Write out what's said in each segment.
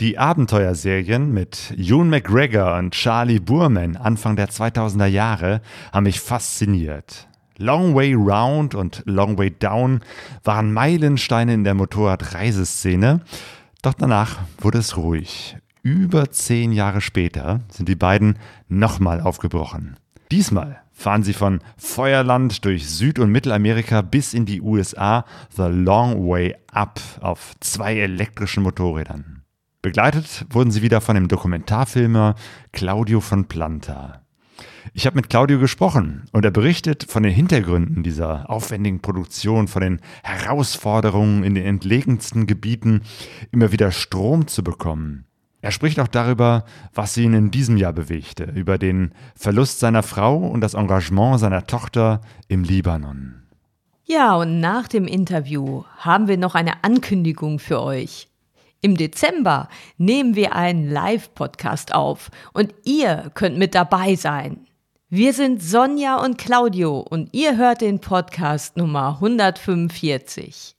Die Abenteuerserien mit Ewan McGregor und Charlie Burman Anfang der 2000er Jahre haben mich fasziniert. Long Way Round und Long Way Down waren Meilensteine in der Motorradreiseszene, doch danach wurde es ruhig. Über zehn Jahre später sind die beiden nochmal aufgebrochen. Diesmal fahren sie von Feuerland durch Süd- und Mittelamerika bis in die USA The Long Way Up auf zwei elektrischen Motorrädern. Begleitet wurden sie wieder von dem Dokumentarfilmer Claudio von Planta. Ich habe mit Claudio gesprochen und er berichtet von den Hintergründen dieser aufwendigen Produktion, von den Herausforderungen in den entlegensten Gebieten, immer wieder Strom zu bekommen. Er spricht auch darüber, was ihn in diesem Jahr bewegte, über den Verlust seiner Frau und das Engagement seiner Tochter im Libanon. Ja, und nach dem Interview haben wir noch eine Ankündigung für euch. Im Dezember nehmen wir einen Live-Podcast auf und ihr könnt mit dabei sein. Wir sind Sonja und Claudio und ihr hört den Podcast Nummer 145.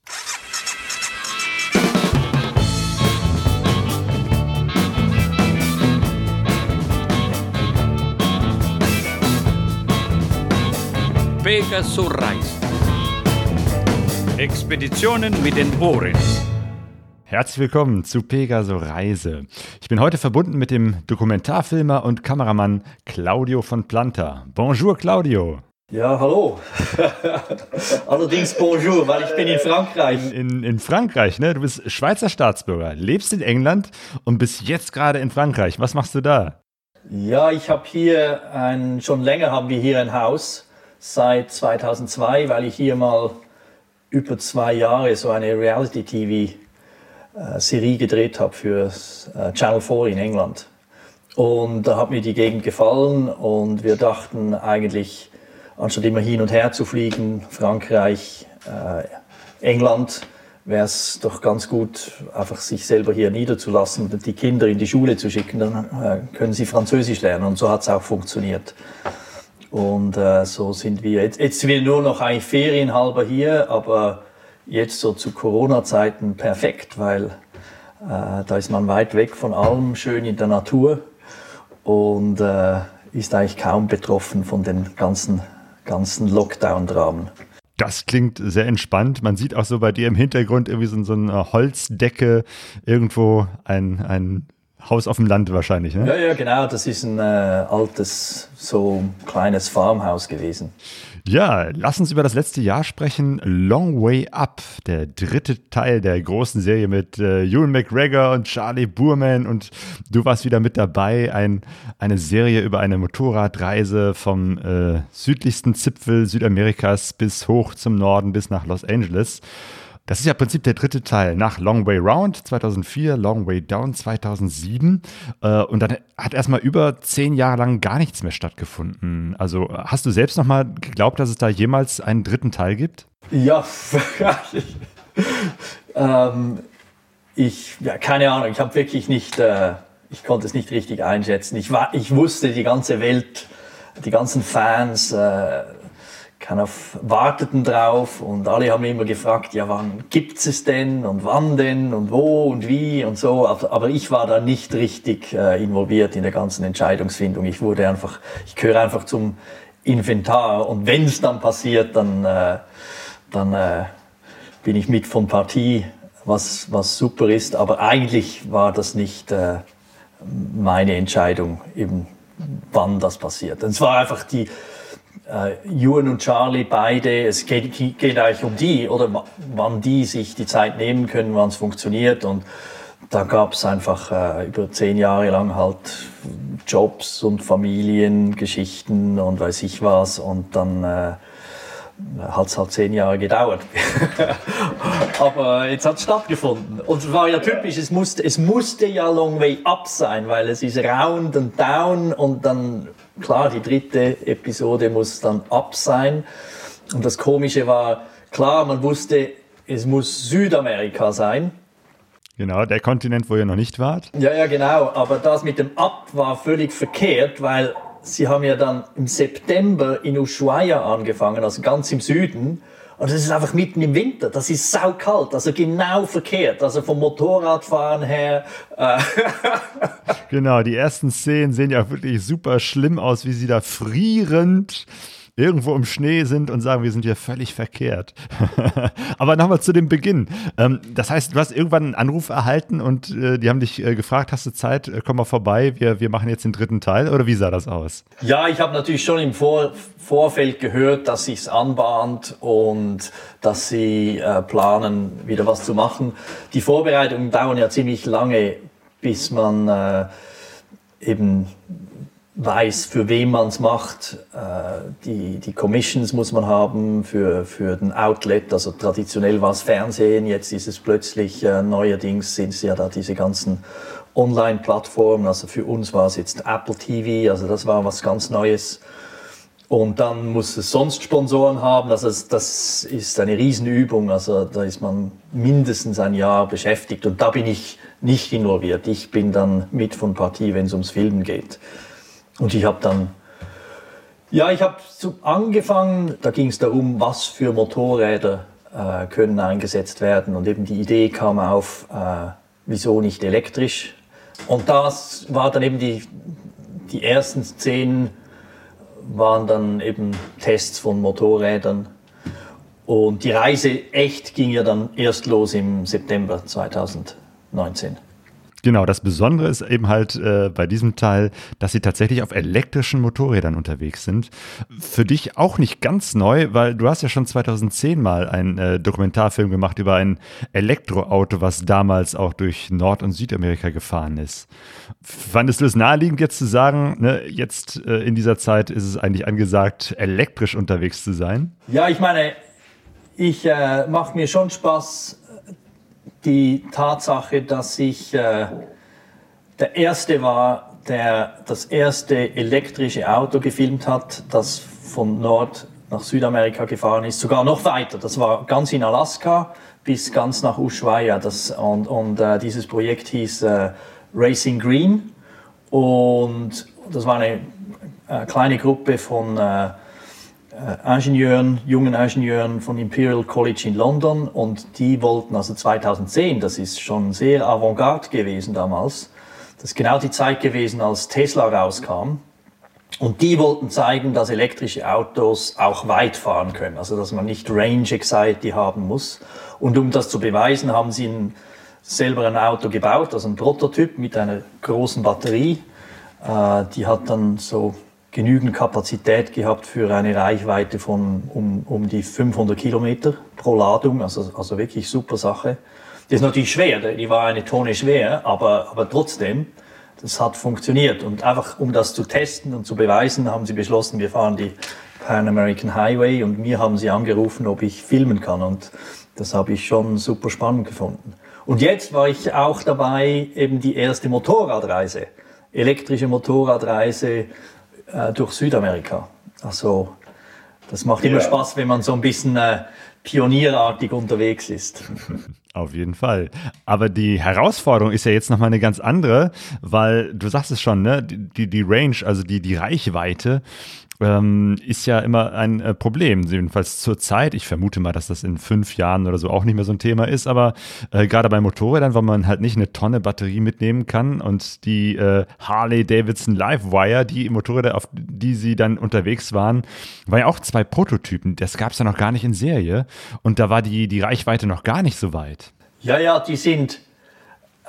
Pegasus Reis. Expeditionen mit den Ohren. Herzlich willkommen zu Pegaso Reise. Ich bin heute verbunden mit dem Dokumentarfilmer und Kameramann Claudio von Planta. Bonjour Claudio. Ja, hallo. Allerdings bonjour, weil ich bin in Frankreich. In, in Frankreich, ne? Du bist Schweizer Staatsbürger, lebst in England und bist jetzt gerade in Frankreich. Was machst du da? Ja, ich habe hier ein, schon länger haben wir hier ein Haus, seit 2002, weil ich hier mal über zwei Jahre so eine Reality-TV Serie gedreht habe für äh, Channel 4 in England. Und da hat mir die Gegend gefallen und wir dachten eigentlich, anstatt immer hin und her zu fliegen, Frankreich, äh, England, wäre es doch ganz gut, einfach sich selber hier niederzulassen und die Kinder in die Schule zu schicken, dann äh, können sie Französisch lernen. Und so hat es auch funktioniert. Und äh, so sind wir, jetzt, jetzt sind wir nur noch eigentlich ferienhalber hier, aber jetzt so zu Corona-Zeiten perfekt, weil äh, da ist man weit weg von allem, schön in der Natur und äh, ist eigentlich kaum betroffen von den ganzen, ganzen Lockdown-Dramen. Das klingt sehr entspannt. Man sieht auch so bei dir im Hintergrund irgendwie so, so eine Holzdecke, irgendwo ein, ein Haus auf dem Land wahrscheinlich, ne? Ja, ja, genau. Das ist ein äh, altes, so kleines Farmhaus gewesen. Ja, lass uns über das letzte Jahr sprechen. Long Way Up, der dritte Teil der großen Serie mit äh, Ewan McGregor und Charlie Burman und du warst wieder mit dabei. Ein, eine Serie über eine Motorradreise vom äh, südlichsten Zipfel Südamerikas bis hoch zum Norden, bis nach Los Angeles. Das ist ja im Prinzip der dritte Teil nach Long Way Round 2004, Long Way Down 2007. Äh, und dann hat erstmal über zehn Jahre lang gar nichts mehr stattgefunden. Also hast du selbst nochmal geglaubt, dass es da jemals einen dritten Teil gibt? Ja, ähm, ich, ja, keine Ahnung, ich habe wirklich nicht, äh, ich konnte es nicht richtig einschätzen. Ich, war, ich wusste, die ganze Welt, die ganzen Fans, äh, auf, warteten drauf und alle haben immer gefragt, ja, wann gibt es denn und wann denn und wo und wie und so. Aber ich war da nicht richtig äh, involviert in der ganzen Entscheidungsfindung. Ich wurde einfach, ich gehöre einfach zum Inventar und wenn es dann passiert, dann, äh, dann äh, bin ich mit von Partie, was, was super ist. Aber eigentlich war das nicht äh, meine Entscheidung, eben wann das passiert. Und es war einfach die, äh, Ewan und Charlie beide, es geht, geht eigentlich um die, oder wann die sich die Zeit nehmen können, wann es funktioniert. Und da gab es einfach äh, über zehn Jahre lang halt Jobs und Familiengeschichten und weiß ich was. Und dann äh, hat es halt zehn Jahre gedauert. Aber jetzt hat es stattgefunden. Und es war ja typisch, es musste, es musste ja Long Way Up sein, weil es ist Round und Down und dann klar, die dritte Episode muss dann ab sein. Und das Komische war, klar, man wusste, es muss Südamerika sein. Genau, der Kontinent, wo ihr noch nicht wart. Ja, ja, genau. Aber das mit dem Ab war völlig verkehrt, weil sie haben ja dann im September in Ushuaia angefangen, also ganz im Süden. Und es ist einfach mitten im Winter. Das ist saukalt, also genau verkehrt. Also vom Motorradfahren her. Äh genau, die ersten Szenen sehen ja wirklich super schlimm aus, wie sie da frierend irgendwo im Schnee sind und sagen, wir sind hier völlig verkehrt. Aber nochmal zu dem Beginn. Ähm, das heißt, du hast irgendwann einen Anruf erhalten und äh, die haben dich äh, gefragt, hast du Zeit, äh, komm mal vorbei, wir, wir machen jetzt den dritten Teil oder wie sah das aus? Ja, ich habe natürlich schon im Vor Vorfeld gehört, dass sich's anbahnt und dass sie planen, wieder was zu machen. Die Vorbereitungen dauern ja ziemlich lange, bis man eben weiß, für wen man es macht. Äh, die, die Commissions muss man haben für, für den Outlet. Also traditionell war es Fernsehen, jetzt ist es plötzlich, äh, neuerdings sind es ja da diese ganzen Online-Plattformen. Also für uns war es jetzt Apple TV, also das war was ganz Neues. Und dann muss es sonst Sponsoren haben. Also das ist eine Riesenübung. Also da ist man mindestens ein Jahr beschäftigt. Und da bin ich nicht involviert. Ich bin dann mit von Partie, wenn es ums Filmen geht. Und ich habe dann, ja, ich habe angefangen, da ging es darum, was für Motorräder äh, können eingesetzt werden. Und eben die Idee kam auf, äh, wieso nicht elektrisch. Und das war dann eben die, die ersten Szenen waren dann eben Tests von Motorrädern. Und die Reise echt ging ja dann erst los im September 2019. Genau, das Besondere ist eben halt äh, bei diesem Teil, dass sie tatsächlich auf elektrischen Motorrädern unterwegs sind. Für dich auch nicht ganz neu, weil du hast ja schon 2010 mal einen äh, Dokumentarfilm gemacht über ein Elektroauto, was damals auch durch Nord- und Südamerika gefahren ist. Fandest du es naheliegend jetzt zu sagen, ne, jetzt äh, in dieser Zeit ist es eigentlich angesagt, elektrisch unterwegs zu sein? Ja, ich meine, ich äh, mache mir schon Spaß, die Tatsache, dass ich äh, der Erste war, der das erste elektrische Auto gefilmt hat, das von Nord nach Südamerika gefahren ist, sogar noch weiter. Das war ganz in Alaska bis ganz nach Ushuaia. Das, und und äh, dieses Projekt hieß äh, Racing Green. Und das war eine äh, kleine Gruppe von äh, Ingenieuren, jungen Ingenieuren von Imperial College in London und die wollten also 2010, das ist schon sehr avantgarde gewesen damals, das ist genau die Zeit gewesen, als Tesla rauskam. Und die wollten zeigen, dass elektrische Autos auch weit fahren können, also dass man nicht Range Anxiety haben muss. Und um das zu beweisen, haben sie ein, selber ein Auto gebaut, also ein Prototyp mit einer großen Batterie. Äh, die hat dann so genügend Kapazität gehabt für eine Reichweite von um, um die 500 Kilometer pro Ladung, also, also wirklich super Sache. Die ist natürlich schwer, die war eine Tonne schwer, aber, aber trotzdem, das hat funktioniert. Und einfach um das zu testen und zu beweisen, haben sie beschlossen, wir fahren die Pan American Highway und mir haben sie angerufen, ob ich filmen kann und das habe ich schon super spannend gefunden. Und jetzt war ich auch dabei, eben die erste Motorradreise, elektrische Motorradreise äh, durch Südamerika. Also das macht immer ja. Spaß, wenn man so ein bisschen äh, pionierartig unterwegs ist. Auf jeden Fall. Aber die Herausforderung ist ja jetzt nochmal eine ganz andere, weil du sagst es schon, ne? Die, die Range, also die, die Reichweite, ähm, ist ja immer ein äh, Problem. Jedenfalls zur Zeit. Ich vermute mal, dass das in fünf Jahren oder so auch nicht mehr so ein Thema ist. Aber äh, gerade bei Motorrädern, weil man halt nicht eine Tonne Batterie mitnehmen kann und die äh, Harley Davidson Livewire, die Motorräder, auf die sie dann unterwegs waren, waren ja auch zwei Prototypen. Das gab es ja noch gar nicht in Serie. Und da war die, die Reichweite noch gar nicht so weit. Ja, ja, die sind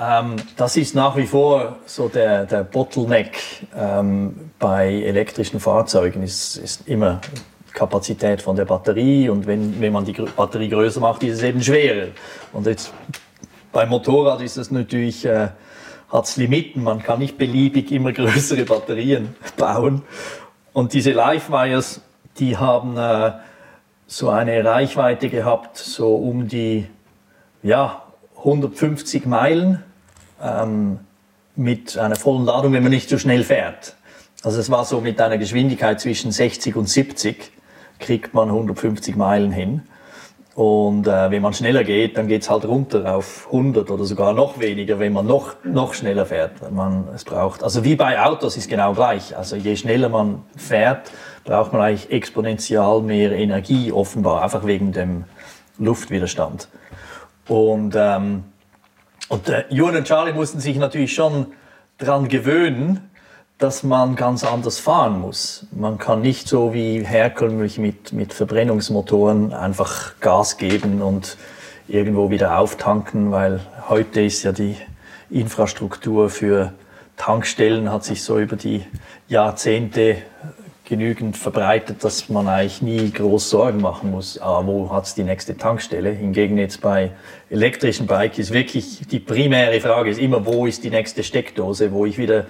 ähm, das ist nach wie vor so der, der Bottleneck ähm, bei elektrischen Fahrzeugen, ist, ist immer Kapazität von der Batterie und wenn, wenn man die Batterie größer macht, ist es eben schwerer. Und jetzt beim Motorrad ist es natürlich, äh, hat es Limiten, man kann nicht beliebig immer größere Batterien bauen. Und diese Livewires, die haben äh, so eine Reichweite gehabt, so um die ja, 150 Meilen ähm, mit einer vollen Ladung, wenn man nicht so schnell fährt. Also es war so mit einer Geschwindigkeit zwischen 60 und 70 kriegt man 150 Meilen hin. Und äh, wenn man schneller geht, dann geht es halt runter auf 100 oder sogar noch weniger, wenn man noch, noch schneller fährt. Man es braucht. Also wie bei Autos ist genau gleich. Also je schneller man fährt, braucht man eigentlich exponentiell mehr Energie offenbar, einfach wegen dem Luftwiderstand. Und, ähm, und äh, Ewan und Charlie mussten sich natürlich schon dran gewöhnen, dass man ganz anders fahren muss. Man kann nicht so wie herkömmlich mit, mit Verbrennungsmotoren einfach Gas geben und irgendwo wieder auftanken, weil heute ist ja die Infrastruktur für Tankstellen hat sich so über die Jahrzehnte genügend verbreitet, dass man eigentlich nie groß Sorgen machen muss, ah, wo hat es die nächste Tankstelle. Hingegen jetzt bei elektrischen Bike ist wirklich die primäre Frage ist immer, wo ist die nächste Steckdose, wo ich wieder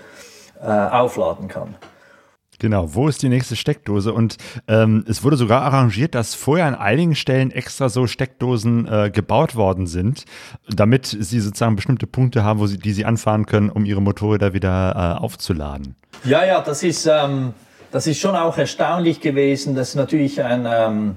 äh, aufladen kann. Genau, wo ist die nächste Steckdose? Und ähm, es wurde sogar arrangiert, dass vorher an einigen Stellen extra so Steckdosen äh, gebaut worden sind, damit sie sozusagen bestimmte Punkte haben, wo sie, die sie anfahren können, um ihre Motorräder wieder äh, aufzuladen. Ja, ja, das ist, ähm, das ist schon auch erstaunlich gewesen. Das ist natürlich ein, ähm,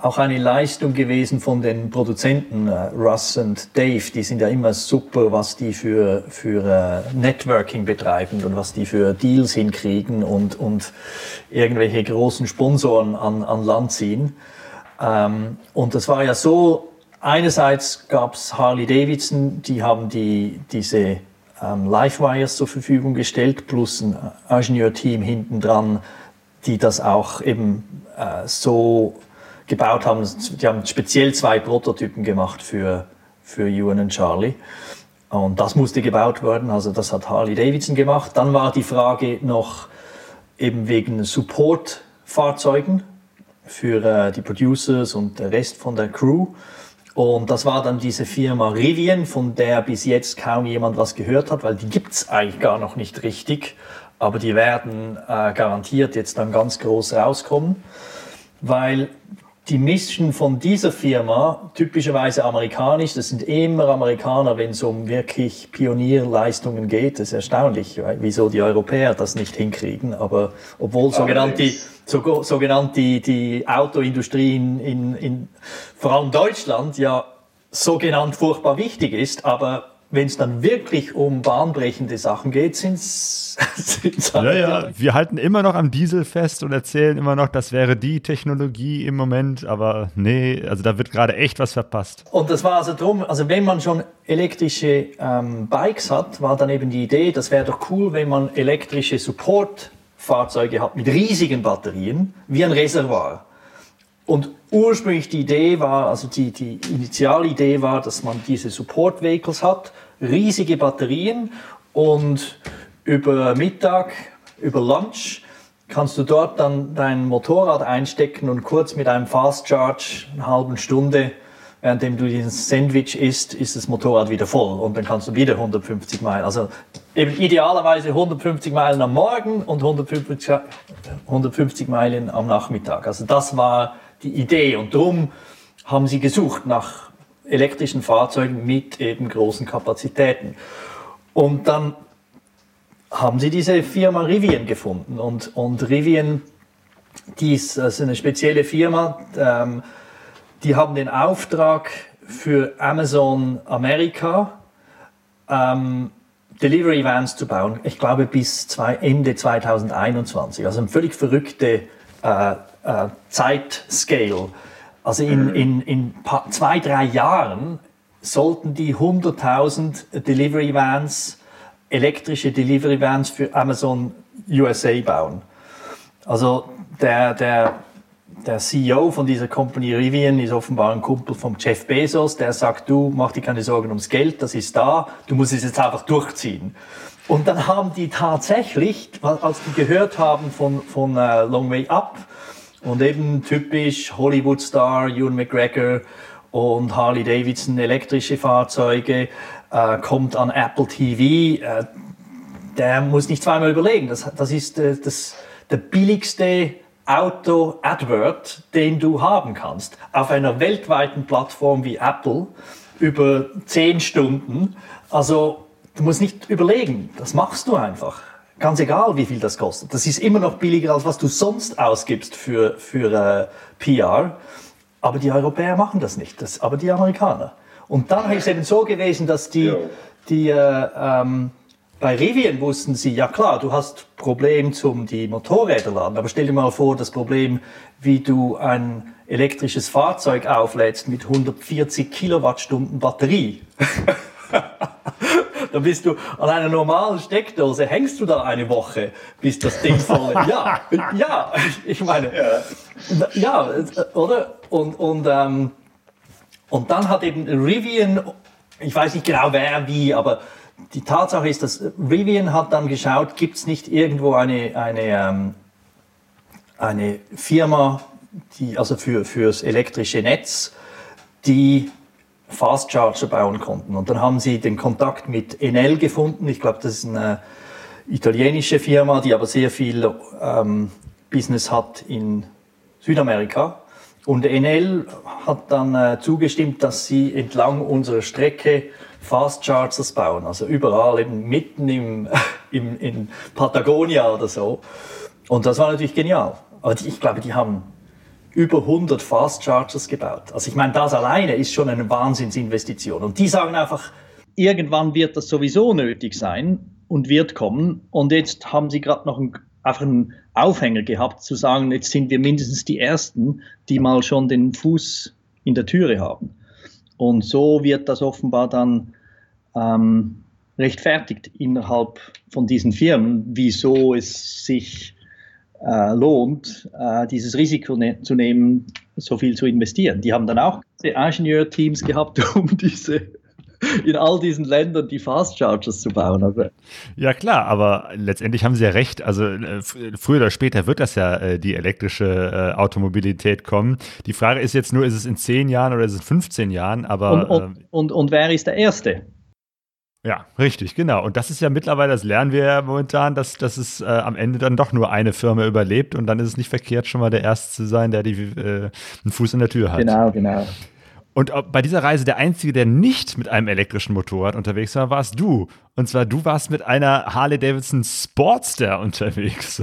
auch eine Leistung gewesen von den Produzenten, äh, Russ und Dave, die sind ja immer super, was die für, für äh, Networking betreiben und was die für Deals hinkriegen und, und irgendwelche großen Sponsoren an, an Land ziehen. Ähm, und das war ja so, einerseits gab es Harley Davidson, die haben die, diese ähm, Livewires zur Verfügung gestellt, plus ein Ingenieurteam hinten dran, die das auch eben äh, so gebaut haben. Die haben speziell zwei Prototypen gemacht für, für Ewan und Charlie. Und das musste gebaut werden, also das hat Harley Davidson gemacht. Dann war die Frage noch eben wegen Support-Fahrzeugen für äh, die Producers und der Rest von der Crew. Und das war dann diese Firma Rivian, von der bis jetzt kaum jemand was gehört hat, weil die gibt's eigentlich gar noch nicht richtig. Aber die werden äh, garantiert jetzt dann ganz groß rauskommen, weil die Mission von dieser Firma, typischerweise amerikanisch, das sind immer Amerikaner, wenn es um wirklich Pionierleistungen geht. Das ist erstaunlich, wieso die Europäer das nicht hinkriegen. Aber obwohl sogenannte, so, sogenannte die Autoindustrie in, in, in vor allem Deutschland ja sogenannt furchtbar wichtig ist, aber wenn es dann wirklich um bahnbrechende Sachen geht, sind es. ja, ja, wir halten immer noch am Diesel fest und erzählen immer noch, das wäre die Technologie im Moment, aber nee, also da wird gerade echt was verpasst. Und das war also drum, also wenn man schon elektrische ähm, Bikes hat, war dann eben die Idee, das wäre doch cool, wenn man elektrische Support-Fahrzeuge hat mit riesigen Batterien, wie ein Reservoir. Und ursprünglich die Idee war, also die, die Initialidee war, dass man diese Support Vehicles hat, riesige Batterien und über Mittag, über Lunch kannst du dort dann dein Motorrad einstecken und kurz mit einem Fast Charge, eine halbe Stunde, währenddem du dieses Sandwich isst, ist das Motorrad wieder voll und dann kannst du wieder 150 Meilen. Also eben idealerweise 150 Meilen am Morgen und 150, 150 Meilen am Nachmittag. Also das war die Idee. Und darum haben sie gesucht nach elektrischen Fahrzeugen mit eben großen Kapazitäten. Und dann haben sie diese Firma Rivian gefunden. Und, und Rivian, die ist also eine spezielle Firma, ähm, die haben den Auftrag für Amazon Amerika, ähm, Delivery Vans zu bauen, ich glaube bis zwei, Ende 2021. Also eine völlig verrückte äh, äh, Zeitscale. Also in, mhm. in, in zwei, drei Jahren sollten die 100.000 Delivery Vans, elektrische Delivery Vans für Amazon USA bauen. Also der, der, der CEO von dieser Company Rivian ist offenbar ein Kumpel von Jeff Bezos, der sagt, du mach dir keine Sorgen ums Geld, das ist da, du musst es jetzt einfach durchziehen. Und dann haben die tatsächlich, als die gehört haben von, von uh, Long Way Up, und eben typisch Hollywood-Star, Ewan McGregor und Harley Davidson, elektrische Fahrzeuge, äh, kommt an Apple TV. Äh, der muss nicht zweimal überlegen. Das, das ist äh, das, der billigste Auto-Advert, den du haben kannst. Auf einer weltweiten Plattform wie Apple über zehn Stunden. Also du musst nicht überlegen, das machst du einfach. Ganz egal, wie viel das kostet. Das ist immer noch billiger, als was du sonst ausgibst für, für äh, PR. Aber die Europäer machen das nicht, das, aber die Amerikaner. Und dann ist es eben so gewesen, dass die, die äh, ähm, bei Rivian wussten sie, ja klar, du hast Problem zum die Motorräder laden, aber stell dir mal vor, das Problem, wie du ein elektrisches Fahrzeug auflädst mit 140 Kilowattstunden Batterie. dann bist du an einer normalen Steckdose, hängst du da eine Woche, bis das Ding voll ist. Ja, ja, ich meine, ja, ja oder? Und, und, ähm, und dann hat eben Rivian, ich weiß nicht genau wer wie, aber die Tatsache ist, dass Rivian hat dann geschaut, gibt es nicht irgendwo eine, eine, ähm, eine Firma, die, also für, fürs elektrische Netz, die Fast Charger bauen konnten. Und dann haben sie den Kontakt mit Enel gefunden. Ich glaube, das ist eine italienische Firma, die aber sehr viel ähm, Business hat in Südamerika. Und Enel hat dann äh, zugestimmt, dass sie entlang unserer Strecke Fast Chargers bauen. Also überall eben mitten im, im, in Patagonia oder so. Und das war natürlich genial. Aber ich glaube, die haben über 100 Fast Chargers gebaut. Also ich meine, das alleine ist schon eine Wahnsinnsinvestition. Und die sagen einfach, irgendwann wird das sowieso nötig sein und wird kommen. Und jetzt haben sie gerade noch einen, einfach einen Aufhänger gehabt, zu sagen, jetzt sind wir mindestens die Ersten, die mal schon den Fuß in der Türe haben. Und so wird das offenbar dann ähm, rechtfertigt innerhalb von diesen Firmen, wieso es sich äh, lohnt, äh, dieses Risiko ne zu nehmen, so viel zu investieren. Die haben dann auch Ingenieurteams gehabt, um diese in all diesen Ländern die Fast Chargers zu bauen. Also ja klar, aber letztendlich haben sie ja recht. Also äh, früher oder später wird das ja äh, die elektrische äh, Automobilität kommen. Die Frage ist jetzt nur, ist es in 10 Jahren oder ist es in 15 Jahren? Aber, und, und, und, und wer ist der Erste? Ja, richtig, genau. Und das ist ja mittlerweile, das lernen wir ja momentan, dass, dass es äh, am Ende dann doch nur eine Firma überlebt und dann ist es nicht verkehrt, schon mal der Erste zu sein, der die, äh, einen Fuß in der Tür hat. Genau, genau. Und bei dieser Reise der Einzige, der nicht mit einem elektrischen Motorrad unterwegs war, warst du. Und zwar du warst mit einer Harley Davidson Sportster unterwegs.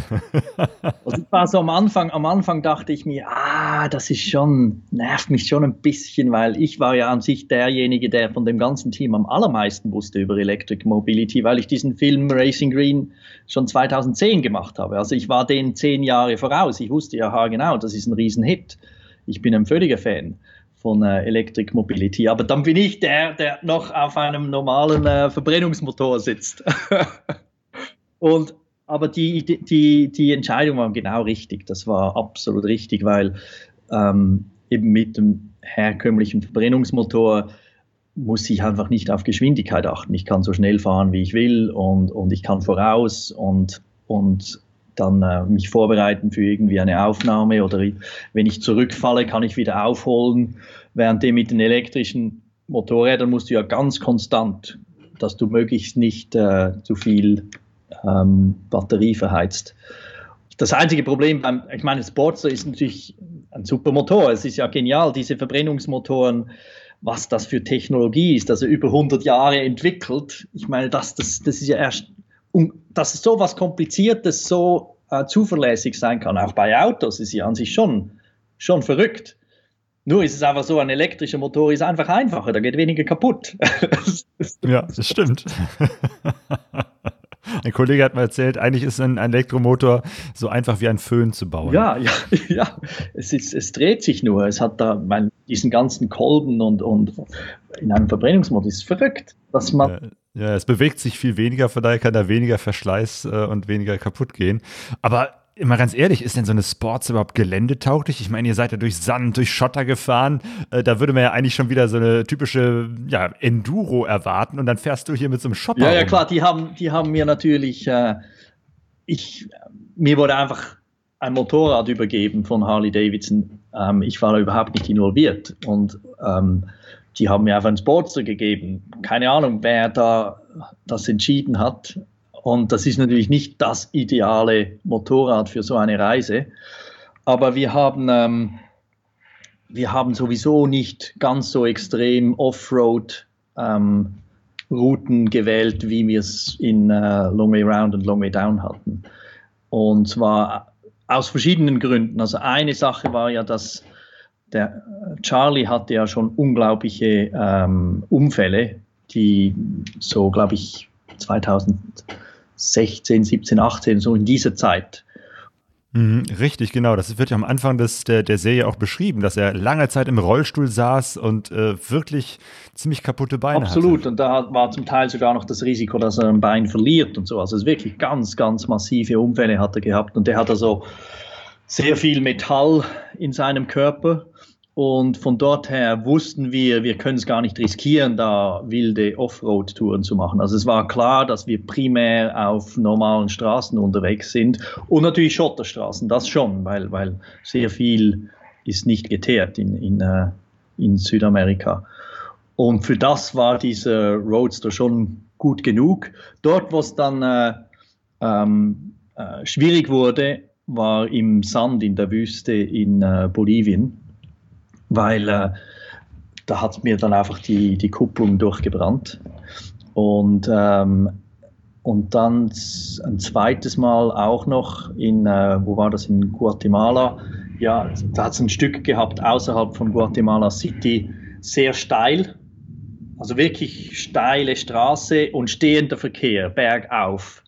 also war so am Anfang, am Anfang dachte ich mir, ah, das ist schon, nervt mich schon ein bisschen, weil ich war ja an sich derjenige, der von dem ganzen Team am allermeisten wusste über Electric Mobility, weil ich diesen Film Racing Green schon 2010 gemacht habe. Also ich war den zehn Jahre voraus. Ich wusste ja genau, das ist ein Riesenhit. Ich bin ein völliger Fan von äh, Electric Mobility. Aber dann bin ich der, der noch auf einem normalen äh, Verbrennungsmotor sitzt. und aber die, die, die Entscheidung war genau richtig. Das war absolut richtig, weil ähm, eben mit dem herkömmlichen Verbrennungsmotor muss ich einfach nicht auf Geschwindigkeit achten. Ich kann so schnell fahren, wie ich will und, und ich kann voraus und, und dann äh, mich vorbereiten für irgendwie eine Aufnahme oder wenn ich zurückfalle, kann ich wieder aufholen. Während dem mit den elektrischen Motorrädern musst du ja ganz konstant, dass du möglichst nicht äh, zu viel ähm, Batterie verheizt. Das einzige Problem beim, ich meine, Sportster ist natürlich ein super Motor. Es ist ja genial, diese Verbrennungsmotoren, was das für Technologie ist, also über 100 Jahre entwickelt. Ich meine, das, das, das ist ja erst um, dass es so was Kompliziertes so äh, zuverlässig sein kann, auch bei Autos, ist ja an sich schon, schon verrückt. Nur ist es einfach so, ein elektrischer Motor ist einfach einfacher, da geht weniger kaputt. ja, das stimmt. Ein Kollege hat mir erzählt, eigentlich ist ein Elektromotor so einfach wie ein Föhn zu bauen. Ja, ja, ja. Es, ist, es dreht sich nur. Es hat da mein, diesen ganzen Kolben und, und in einem Verbrennungsmotor. Ist verrückt, dass man. Ja ja, es bewegt sich viel weniger, von daher kann da weniger Verschleiß äh, und weniger kaputt gehen. Aber immer ganz ehrlich, ist denn so eine Sports überhaupt geländetauglich? Ich meine, ihr seid ja durch Sand, durch Schotter gefahren. Äh, da würde man ja eigentlich schon wieder so eine typische ja, Enduro erwarten und dann fährst du hier mit so einem Shopper. Ja, ja, klar, die haben, die haben mir natürlich, äh, ich, mir wurde einfach ein Motorrad übergeben von Harley Davidson. Ähm, ich war da überhaupt nicht involviert und ähm, die haben mir einfach einen Sportster gegeben. Keine Ahnung, wer da das entschieden hat. Und das ist natürlich nicht das ideale Motorrad für so eine Reise. Aber wir haben, ähm, wir haben sowieso nicht ganz so extrem Offroad ähm, Routen gewählt, wie wir es in äh, Long Way Round und Long Way Down hatten. Und zwar aus verschiedenen Gründen. Also eine Sache war ja, dass der Charlie hatte ja schon unglaubliche ähm, Unfälle, die so, glaube ich, 2016, 17, 18, so in dieser Zeit. Mhm, richtig, genau. Das wird ja am Anfang des, der, der Serie auch beschrieben, dass er lange Zeit im Rollstuhl saß und äh, wirklich ziemlich kaputte Beine Absolut. hatte. Und da war zum Teil sogar noch das Risiko, dass er ein Bein verliert und so. Also es wirklich ganz, ganz massive Unfälle hat er gehabt. Und der hat also sehr viel Metall in seinem Körper und von dort her wussten wir, wir können es gar nicht riskieren, da wilde Offroad-Touren zu machen. Also es war klar, dass wir primär auf normalen Straßen unterwegs sind und natürlich Schotterstraßen, das schon, weil, weil sehr viel ist nicht geteert in, in, äh, in Südamerika. Und für das war dieser Roadster schon gut genug. Dort, wo es dann äh, ähm, äh, schwierig wurde, war im Sand in der Wüste in äh, Bolivien weil äh, da hat mir dann einfach die, die Kupplung durchgebrannt. Und, ähm, und dann ein zweites Mal auch noch in, äh, wo war das, in Guatemala. Ja, da hat es ein Stück gehabt außerhalb von Guatemala City, sehr steil, also wirklich steile Straße und stehender Verkehr, bergauf.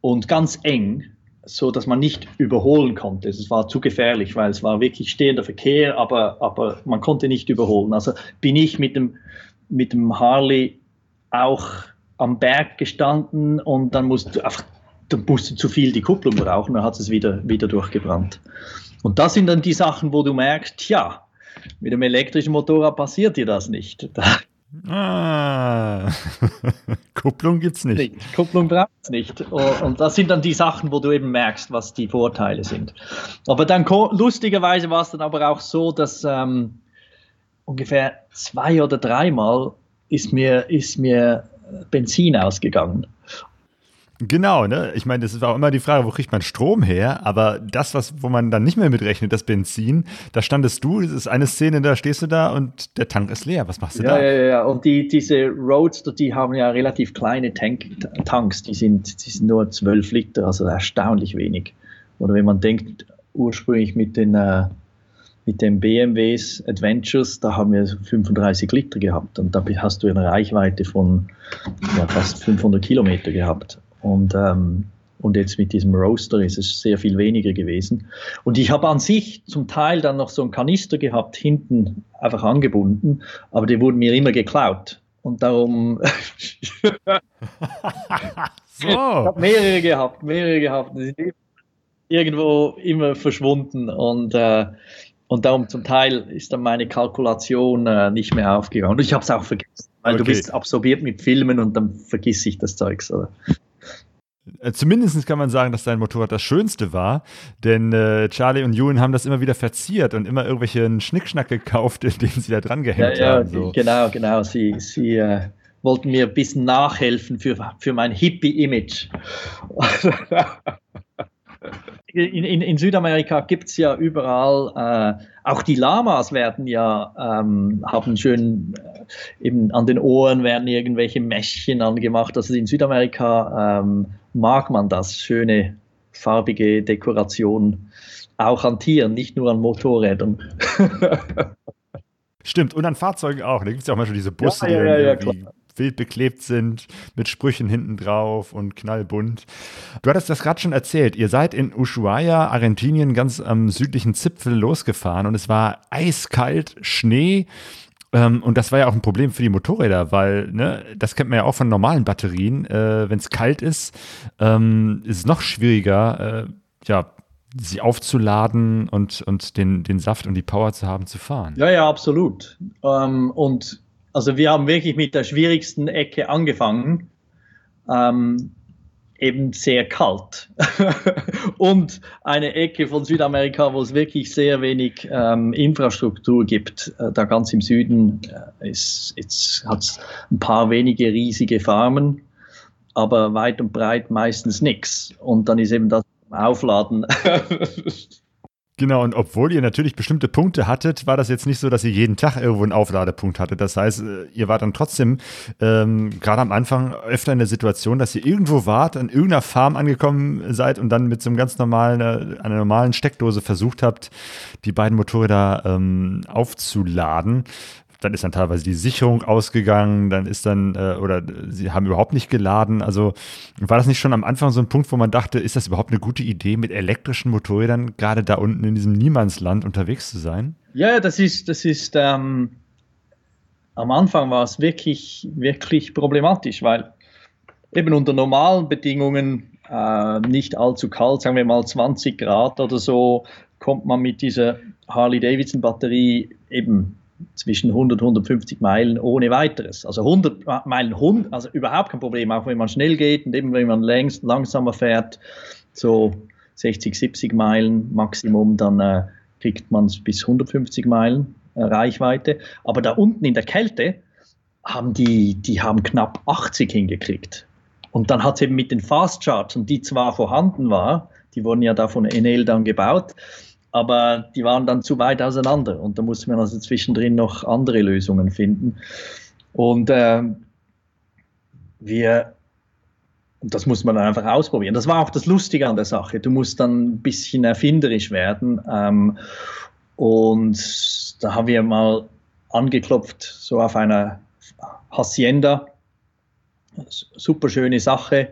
Und ganz eng so dass man nicht überholen konnte. Es war zu gefährlich, weil es war wirklich stehender Verkehr, aber, aber man konnte nicht überholen. Also bin ich mit dem, mit dem Harley auch am Berg gestanden und dann musste einfach dann musste zu viel die Kupplung brauchen, dann hat es wieder, wieder durchgebrannt. Und das sind dann die Sachen, wo du merkst, ja, mit dem elektrischen Motorrad passiert dir das nicht. Da, Ah, Kupplung gibt's nicht. nicht. Kupplung braucht es nicht. Und das sind dann die Sachen, wo du eben merkst, was die Vorteile sind. Aber dann lustigerweise war es dann aber auch so, dass ähm, ungefähr zwei oder dreimal ist mir, ist mir Benzin ausgegangen. Genau, ne? Ich meine, das war auch immer die Frage, wo kriegt man Strom her? Aber das, was, wo man dann nicht mehr mitrechnet, das Benzin, da standest du, das ist eine Szene, da stehst du da und der Tank ist leer. Was machst du ja, da? Ja, ja, ja. Und die, diese Roadster, die haben ja relativ kleine Tank, Tanks, die sind, die sind nur 12 Liter, also erstaunlich wenig. Oder wenn man denkt, ursprünglich mit den, äh, mit den BMWs Adventures, da haben wir 35 Liter gehabt und da hast du eine Reichweite von ja, fast 500 Kilometer gehabt. Und, ähm, und jetzt mit diesem Roaster ist es sehr viel weniger gewesen. Und ich habe an sich zum Teil dann noch so einen Kanister gehabt, hinten einfach angebunden, aber die wurden mir immer geklaut. Und darum. so. Ich habe mehrere gehabt, mehrere gehabt. Die sind irgendwo immer verschwunden und. Äh, und darum zum Teil ist dann meine Kalkulation äh, nicht mehr aufgegangen. Und ich habe es auch vergessen, weil okay. du bist absorbiert mit Filmen und dann vergiss ich das Zeugs. Oder? Äh, zumindest kann man sagen, dass dein Motorrad das Schönste war, denn äh, Charlie und Ewan haben das immer wieder verziert und immer irgendwelchen Schnickschnack gekauft, in den sie da dran gehängt ja, ja, haben. So. Genau, genau. Sie, sie äh, wollten mir ein bisschen nachhelfen für, für mein Hippie-Image. in, in, in, Südamerika gibt es ja überall, äh, auch die Lamas werden ja, ähm, haben schön, äh, eben an den Ohren werden irgendwelche Mäschchen angemacht. Also in Südamerika ähm, mag man das, schöne farbige Dekoration, auch an Tieren, nicht nur an Motorrädern. Stimmt, und an Fahrzeugen auch. Da gibt es ja auch manchmal diese Busse, ja, ja, ja, die wild beklebt sind, mit Sprüchen hinten drauf und knallbunt. Du hattest das gerade schon erzählt. Ihr seid in Ushuaia, Argentinien, ganz am südlichen Zipfel losgefahren und es war eiskalt, Schnee. Ähm, und das war ja auch ein Problem für die Motorräder, weil, ne, das kennt man ja auch von normalen Batterien. Äh, Wenn es kalt ist, ähm, ist es noch schwieriger, äh, ja, sie aufzuladen und, und den, den Saft und die Power zu haben, zu fahren. Ja, ja, absolut. Ähm, und also wir haben wirklich mit der schwierigsten Ecke angefangen, ähm, eben sehr kalt. und eine Ecke von Südamerika, wo es wirklich sehr wenig ähm, Infrastruktur gibt. Äh, da ganz im Süden äh, hat es ein paar wenige riesige Farmen, aber weit und breit meistens nichts. Und dann ist eben das Aufladen Genau, und obwohl ihr natürlich bestimmte Punkte hattet, war das jetzt nicht so, dass ihr jeden Tag irgendwo einen Aufladepunkt hattet. Das heißt, äh, ihr wart dann trotzdem ähm, gerade am Anfang öfter in der Situation, dass ihr irgendwo wart, an irgendeiner Farm angekommen seid und dann mit so einem ganz normalen, äh, einer normalen Steckdose versucht habt, die beiden Motorräder ähm, aufzuladen dann ist dann teilweise die Sicherung ausgegangen, dann ist dann, äh, oder sie haben überhaupt nicht geladen. Also war das nicht schon am Anfang so ein Punkt, wo man dachte, ist das überhaupt eine gute Idee, mit elektrischen Motorrädern gerade da unten in diesem Niemandsland unterwegs zu sein? Ja, das ist, das ist, ähm, am Anfang war es wirklich, wirklich problematisch, weil eben unter normalen Bedingungen, äh, nicht allzu kalt, sagen wir mal 20 Grad oder so, kommt man mit dieser Harley-Davidson-Batterie eben zwischen 100 und 150 Meilen ohne weiteres. Also 100 Meilen, also überhaupt kein Problem, auch wenn man schnell geht und eben wenn man längst, langsamer fährt, so 60, 70 Meilen Maximum, dann äh, kriegt man es bis 150 Meilen äh, Reichweite. Aber da unten in der Kälte haben die, die haben knapp 80 hingekriegt. Und dann hat es eben mit den Fast Chargern, die zwar vorhanden war, die wurden ja da von Enel dann gebaut, aber die waren dann zu weit auseinander und da musste man also zwischendrin noch andere Lösungen finden. Und äh, wir, das muss man dann einfach ausprobieren. Das war auch das Lustige an der Sache. Du musst dann ein bisschen erfinderisch werden. Ähm, und da haben wir mal angeklopft, so auf einer Hacienda. Super schöne Sache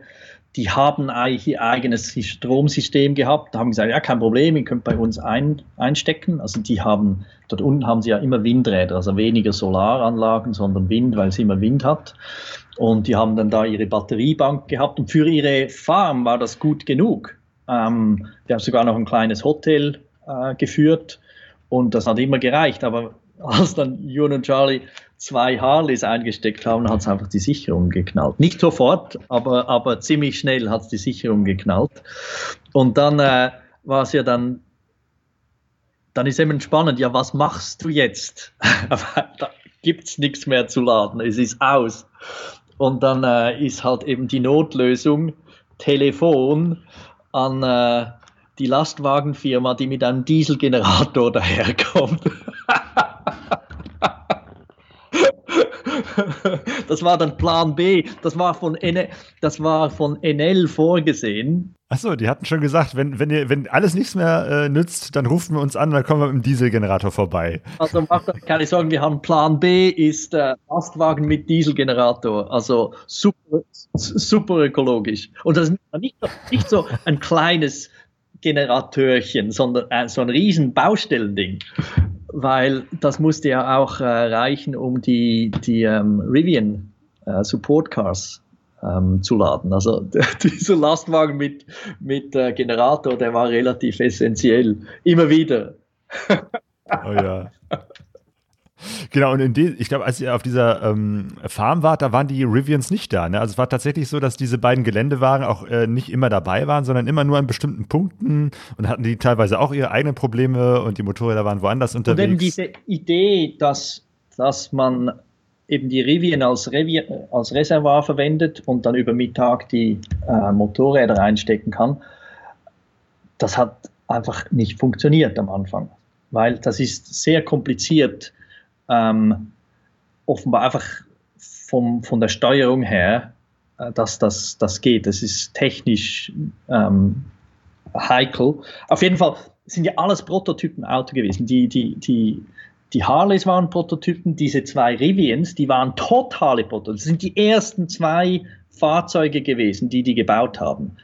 die haben eigentlich ihr eigenes Stromsystem gehabt, haben gesagt, ja, kein Problem, ihr könnt bei uns ein, einstecken. Also die haben, dort unten haben sie ja immer Windräder, also weniger Solaranlagen, sondern Wind, weil es immer Wind hat. Und die haben dann da ihre Batteriebank gehabt und für ihre Farm war das gut genug. Ähm, die haben sogar noch ein kleines Hotel äh, geführt und das hat immer gereicht. Aber als dann Jun und Charlie zwei Harleys eingesteckt haben, hat es einfach die Sicherung geknallt. Nicht sofort, aber, aber ziemlich schnell hat es die Sicherung geknallt. Und dann äh, war es ja dann, dann ist eben spannend, ja, was machst du jetzt? da gibt es nichts mehr zu laden, es ist aus. Und dann äh, ist halt eben die Notlösung Telefon an äh, die Lastwagenfirma, die mit einem Dieselgenerator daherkommt. das war dann Plan B. Das war von, N das war von NL vorgesehen. Achso, die hatten schon gesagt, wenn, wenn, ihr, wenn alles nichts mehr äh, nützt, dann rufen wir uns an, dann kommen wir mit dem Dieselgenerator vorbei. Also macht, kann ich sagen, wir haben Plan B, ist äh, Lastwagen mit Dieselgenerator. Also super, super ökologisch. Und das ist nicht, nicht so ein kleines Generatörchen, sondern äh, so ein riesen Baustellending weil das musste ja auch äh, reichen, um die, die ähm, Rivian äh, Support Cars ähm, zu laden. Also dieser Lastwagen mit, mit äh, Generator, der war relativ essentiell. Immer wieder. oh ja. Genau, und in die, ich glaube, als ihr auf dieser ähm, Farm wart, da waren die Rivians nicht da. Ne? Also es war tatsächlich so, dass diese beiden Geländewagen auch äh, nicht immer dabei waren, sondern immer nur an bestimmten Punkten und hatten die teilweise auch ihre eigenen Probleme und die Motorräder waren woanders unterwegs. Und eben diese Idee, dass, dass man eben die Rivian als, Revi als Reservoir verwendet und dann über Mittag die äh, Motorräder einstecken kann, das hat einfach nicht funktioniert am Anfang, weil das ist sehr kompliziert ähm, offenbar einfach vom, von der Steuerung her, äh, dass das, das geht. Das ist technisch ähm, heikel. Auf jeden Fall sind ja alles Prototypen-Auto gewesen. Die, die, die, die Harleys waren Prototypen, diese zwei Rivians, die waren totale Prototypen. Das sind die ersten zwei Fahrzeuge gewesen, die die gebaut haben.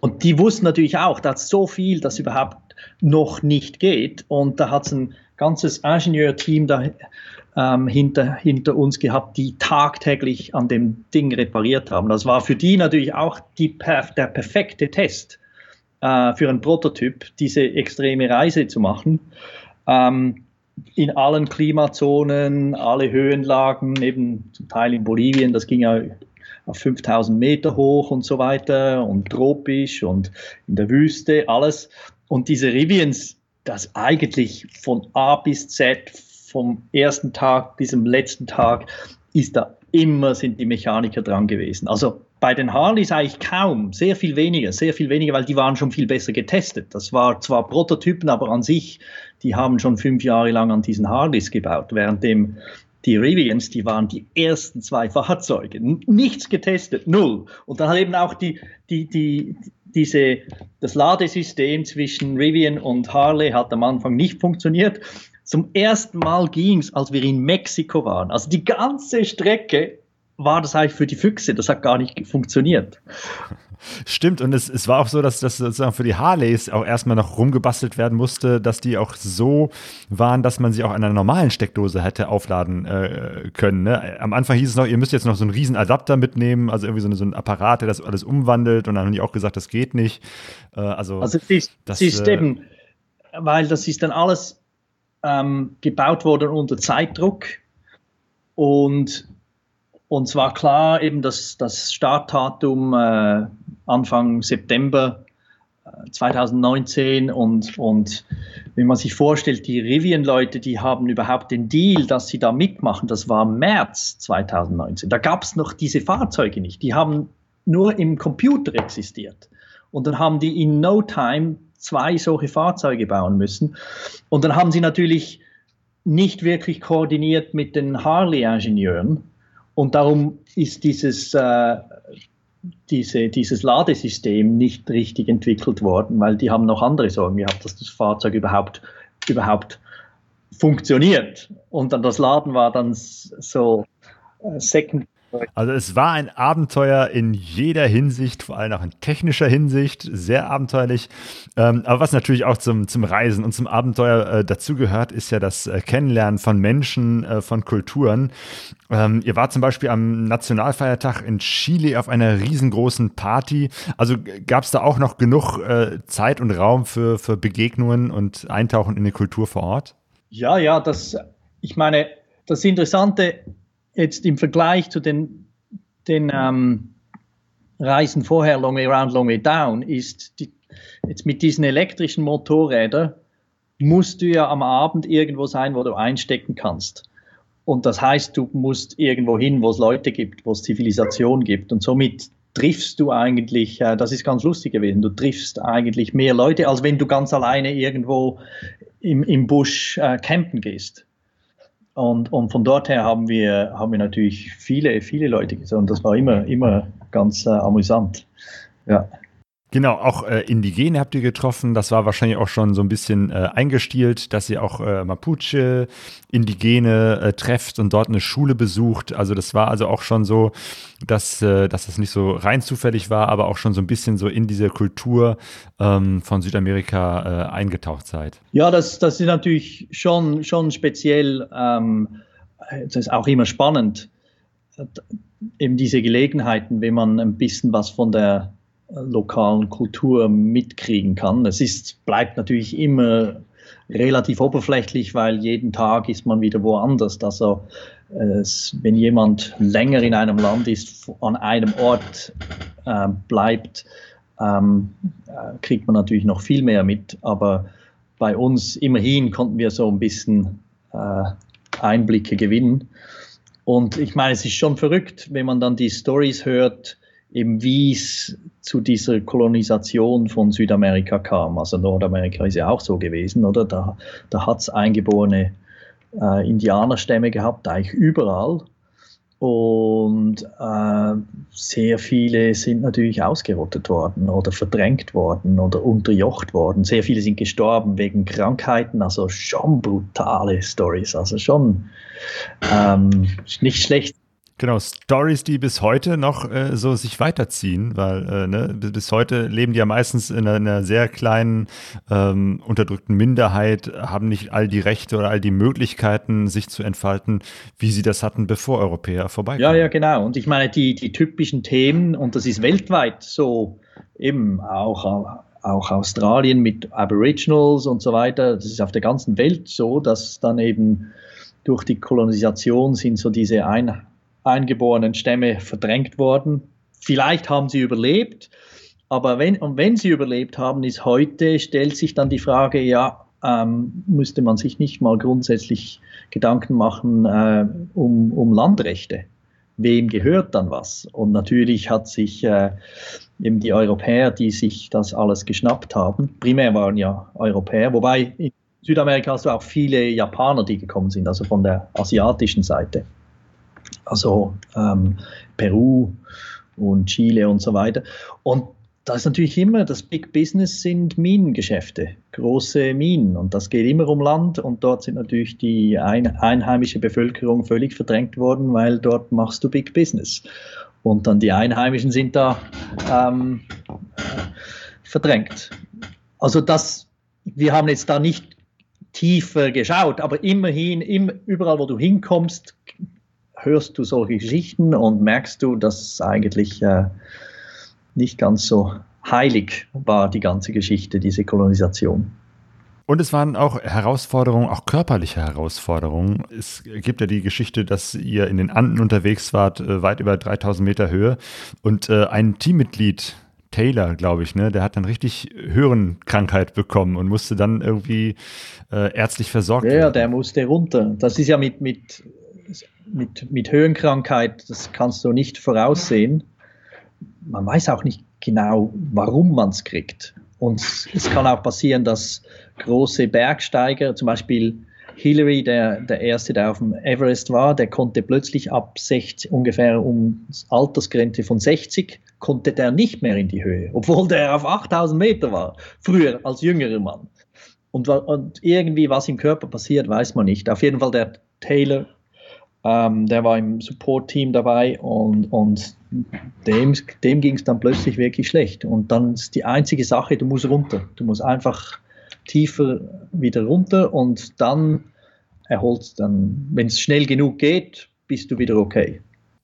Und die wussten natürlich auch, dass so viel, das überhaupt noch nicht geht. Und da hat es ein ganzes Ingenieurteam da ähm, hinter, hinter uns gehabt, die tagtäglich an dem Ding repariert haben. Das war für die natürlich auch die, der perfekte Test äh, für einen Prototyp, diese extreme Reise zu machen. Ähm, in allen Klimazonen, alle Höhenlagen, eben zum Teil in Bolivien, das ging ja auf 5000 Meter hoch und so weiter und tropisch und in der Wüste, alles. Und diese Rivians, das eigentlich von A bis Z vom ersten Tag bis zum letzten Tag ist da immer sind die Mechaniker dran gewesen. Also bei den Harleys eigentlich kaum, sehr viel weniger, sehr viel weniger, weil die waren schon viel besser getestet. Das war zwar Prototypen, aber an sich, die haben schon fünf Jahre lang an diesen Harleys gebaut, währenddem die Rivians, die waren die ersten zwei Fahrzeuge, nichts getestet, null. Und dann hat eben auch die, die, die, diese, das Ladesystem zwischen Rivian und Harley hat am Anfang nicht funktioniert. Zum ersten Mal ging es, als wir in Mexiko waren. Also die ganze Strecke war das eigentlich für die Füchse. Das hat gar nicht funktioniert. Stimmt, und es, es war auch so, dass das sozusagen für die Harleys auch erstmal noch rumgebastelt werden musste, dass die auch so waren, dass man sie auch an einer normalen Steckdose hätte aufladen äh, können. Ne? Am Anfang hieß es noch, ihr müsst jetzt noch so einen riesen Adapter mitnehmen, also irgendwie so, eine, so ein Apparat, der das alles umwandelt und dann haben die auch gesagt, das geht nicht. Äh, also, also ist, das, ist äh, eben, weil das ist dann alles ähm, gebaut worden unter Zeitdruck und und zwar klar eben das, das Startdatum äh, Anfang September 2019 äh, und, und wenn man sich vorstellt, die Rivian-Leute, die haben überhaupt den Deal, dass sie da mitmachen, das war März 2019. Da gab es noch diese Fahrzeuge nicht. Die haben nur im Computer existiert. Und dann haben die in no time zwei solche Fahrzeuge bauen müssen. Und dann haben sie natürlich nicht wirklich koordiniert mit den Harley-Ingenieuren und darum ist dieses, äh, diese, dieses Ladesystem nicht richtig entwickelt worden, weil die haben noch andere Sorgen gehabt, dass das Fahrzeug überhaupt, überhaupt funktioniert. Und dann das Laden war dann so äh, second also es war ein Abenteuer in jeder Hinsicht, vor allem auch in technischer Hinsicht, sehr abenteuerlich. Ähm, aber was natürlich auch zum, zum Reisen und zum Abenteuer äh, dazugehört, ist ja das äh, Kennenlernen von Menschen, äh, von Kulturen. Ähm, ihr wart zum Beispiel am Nationalfeiertag in Chile auf einer riesengroßen Party. Also gab es da auch noch genug äh, Zeit und Raum für, für Begegnungen und Eintauchen in die Kultur vor Ort? Ja, ja, das, ich meine, das Interessante jetzt im Vergleich zu den, den ähm, Reisen vorher, Long Way Round, Long Way Down, ist die, jetzt mit diesen elektrischen Motorrädern musst du ja am Abend irgendwo sein, wo du einstecken kannst. Und das heißt, du musst irgendwo hin, wo es Leute gibt, wo es Zivilisation gibt. Und somit triffst du eigentlich, äh, das ist ganz lustig gewesen, du triffst eigentlich mehr Leute, als wenn du ganz alleine irgendwo im, im Busch äh, campen gehst. Und, und von dort her haben wir, haben wir natürlich viele, viele Leute gesehen. Und das war immer, immer ganz äh, amüsant. Ja. Genau, auch äh, Indigene habt ihr getroffen. Das war wahrscheinlich auch schon so ein bisschen äh, eingestielt, dass ihr auch äh, Mapuche, Indigene äh, trefft und dort eine Schule besucht. Also das war also auch schon so, dass, äh, dass das nicht so rein zufällig war, aber auch schon so ein bisschen so in diese Kultur ähm, von Südamerika äh, eingetaucht seid. Ja, das, das ist natürlich schon, schon speziell. Ähm, das ist auch immer spannend, eben diese Gelegenheiten, wenn man ein bisschen was von der lokalen Kultur mitkriegen kann. Es ist, bleibt natürlich immer relativ oberflächlich, weil jeden Tag ist man wieder woanders. Also es, wenn jemand länger in einem Land ist, an einem Ort äh, bleibt, ähm, äh, kriegt man natürlich noch viel mehr mit. Aber bei uns immerhin konnten wir so ein bisschen äh, Einblicke gewinnen. Und ich meine, es ist schon verrückt, wenn man dann die Stories hört, eben wie es zu dieser Kolonisation von Südamerika kam. Also Nordamerika ist ja auch so gewesen, oder? Da, da hat es eingeborene äh, Indianerstämme gehabt, eigentlich überall. Und äh, sehr viele sind natürlich ausgerottet worden oder verdrängt worden oder unterjocht worden. Sehr viele sind gestorben wegen Krankheiten, also schon brutale Stories, also schon ähm, nicht schlecht Genau, Stories, die bis heute noch äh, so sich weiterziehen, weil äh, ne, bis heute leben die ja meistens in einer, in einer sehr kleinen, ähm, unterdrückten Minderheit, haben nicht all die Rechte oder all die Möglichkeiten, sich zu entfalten, wie sie das hatten, bevor Europäer vorbeikamen. Ja, ja, genau. Und ich meine, die, die typischen Themen, und das ist weltweit so, eben auch, auch Australien mit Aboriginals und so weiter, das ist auf der ganzen Welt so, dass dann eben durch die Kolonisation sind so diese Einheiten, eingeborenen Stämme verdrängt worden. Vielleicht haben sie überlebt, aber wenn, und wenn sie überlebt haben, ist heute, stellt sich dann die Frage, ja, ähm, müsste man sich nicht mal grundsätzlich Gedanken machen äh, um, um Landrechte. wem gehört dann was? Und natürlich hat sich äh, eben die Europäer, die sich das alles geschnappt haben, primär waren ja Europäer, wobei in Südamerika hast du auch viele Japaner, die gekommen sind, also von der asiatischen Seite. Also ähm, Peru und Chile und so weiter. Und da ist natürlich immer, das Big Business sind Minengeschäfte, große Minen. Und das geht immer um Land. Und dort sind natürlich die ein, einheimische Bevölkerung völlig verdrängt worden, weil dort machst du Big Business. Und dann die Einheimischen sind da ähm, verdrängt. Also das, wir haben jetzt da nicht tiefer geschaut, aber immerhin, im, überall wo du hinkommst, hörst du solche Geschichten und merkst du, dass eigentlich äh, nicht ganz so heilig war, die ganze Geschichte, diese Kolonisation. Und es waren auch Herausforderungen, auch körperliche Herausforderungen. Es gibt ja die Geschichte, dass ihr in den Anden unterwegs wart, äh, weit über 3000 Meter Höhe. Und äh, ein Teammitglied, Taylor, glaube ich, ne, der hat dann richtig Hörenkrankheit bekommen und musste dann irgendwie äh, ärztlich versorgt ja, werden. Ja, der musste runter. Das ist ja mit, mit, mit, mit Höhenkrankheit, das kannst du nicht voraussehen man weiß auch nicht genau, warum man es kriegt. Und es kann auch passieren, dass große Bergsteiger, zum Beispiel Hillary, der, der erste, der auf dem Everest war, der konnte plötzlich ab 60, ungefähr um Altersgrenze von 60, konnte der nicht mehr in die Höhe, obwohl der auf 8000 Meter war, früher als jüngerer Mann. Und, und irgendwie, was im Körper passiert, weiß man nicht. Auf jeden Fall der Taylor ähm, der war im Support-Team dabei und, und dem, dem ging es dann plötzlich wirklich schlecht. Und dann ist die einzige Sache, du musst runter. Du musst einfach tiefer wieder runter und dann erholt dann, wenn es schnell genug geht, bist du wieder okay.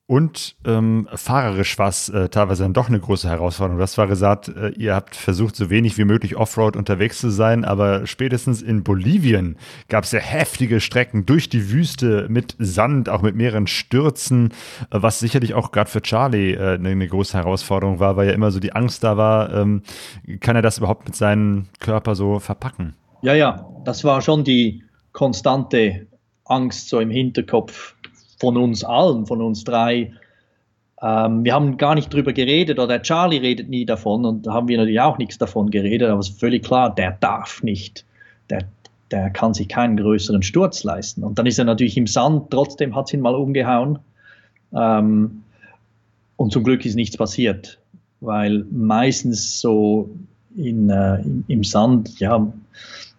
Und ähm, fahrerisch war es äh, teilweise dann doch eine große Herausforderung. Das war gesagt, äh, ihr habt versucht, so wenig wie möglich Offroad unterwegs zu sein, aber spätestens in Bolivien gab es ja heftige Strecken durch die Wüste mit Sand, auch mit mehreren Stürzen, äh, was sicherlich auch gerade für Charlie äh, eine, eine, große Herausforderung war, weil ja immer so die Angst da war, ähm, kann er das überhaupt mit seinem Körper so verpacken? Ja, ja, das war schon die konstante Angst so im Hinterkopf von uns allen, von uns drei. Ähm, wir haben gar nicht drüber geredet, oder Charlie redet nie davon und da haben wir natürlich auch nichts davon geredet, aber es ist völlig klar, der darf nicht. Der, der kann sich keinen größeren Sturz leisten. Und dann ist er natürlich im Sand, trotzdem hat es ihn mal umgehauen. Ähm, und zum Glück ist nichts passiert, weil meistens so in, äh, im, Sand, ja,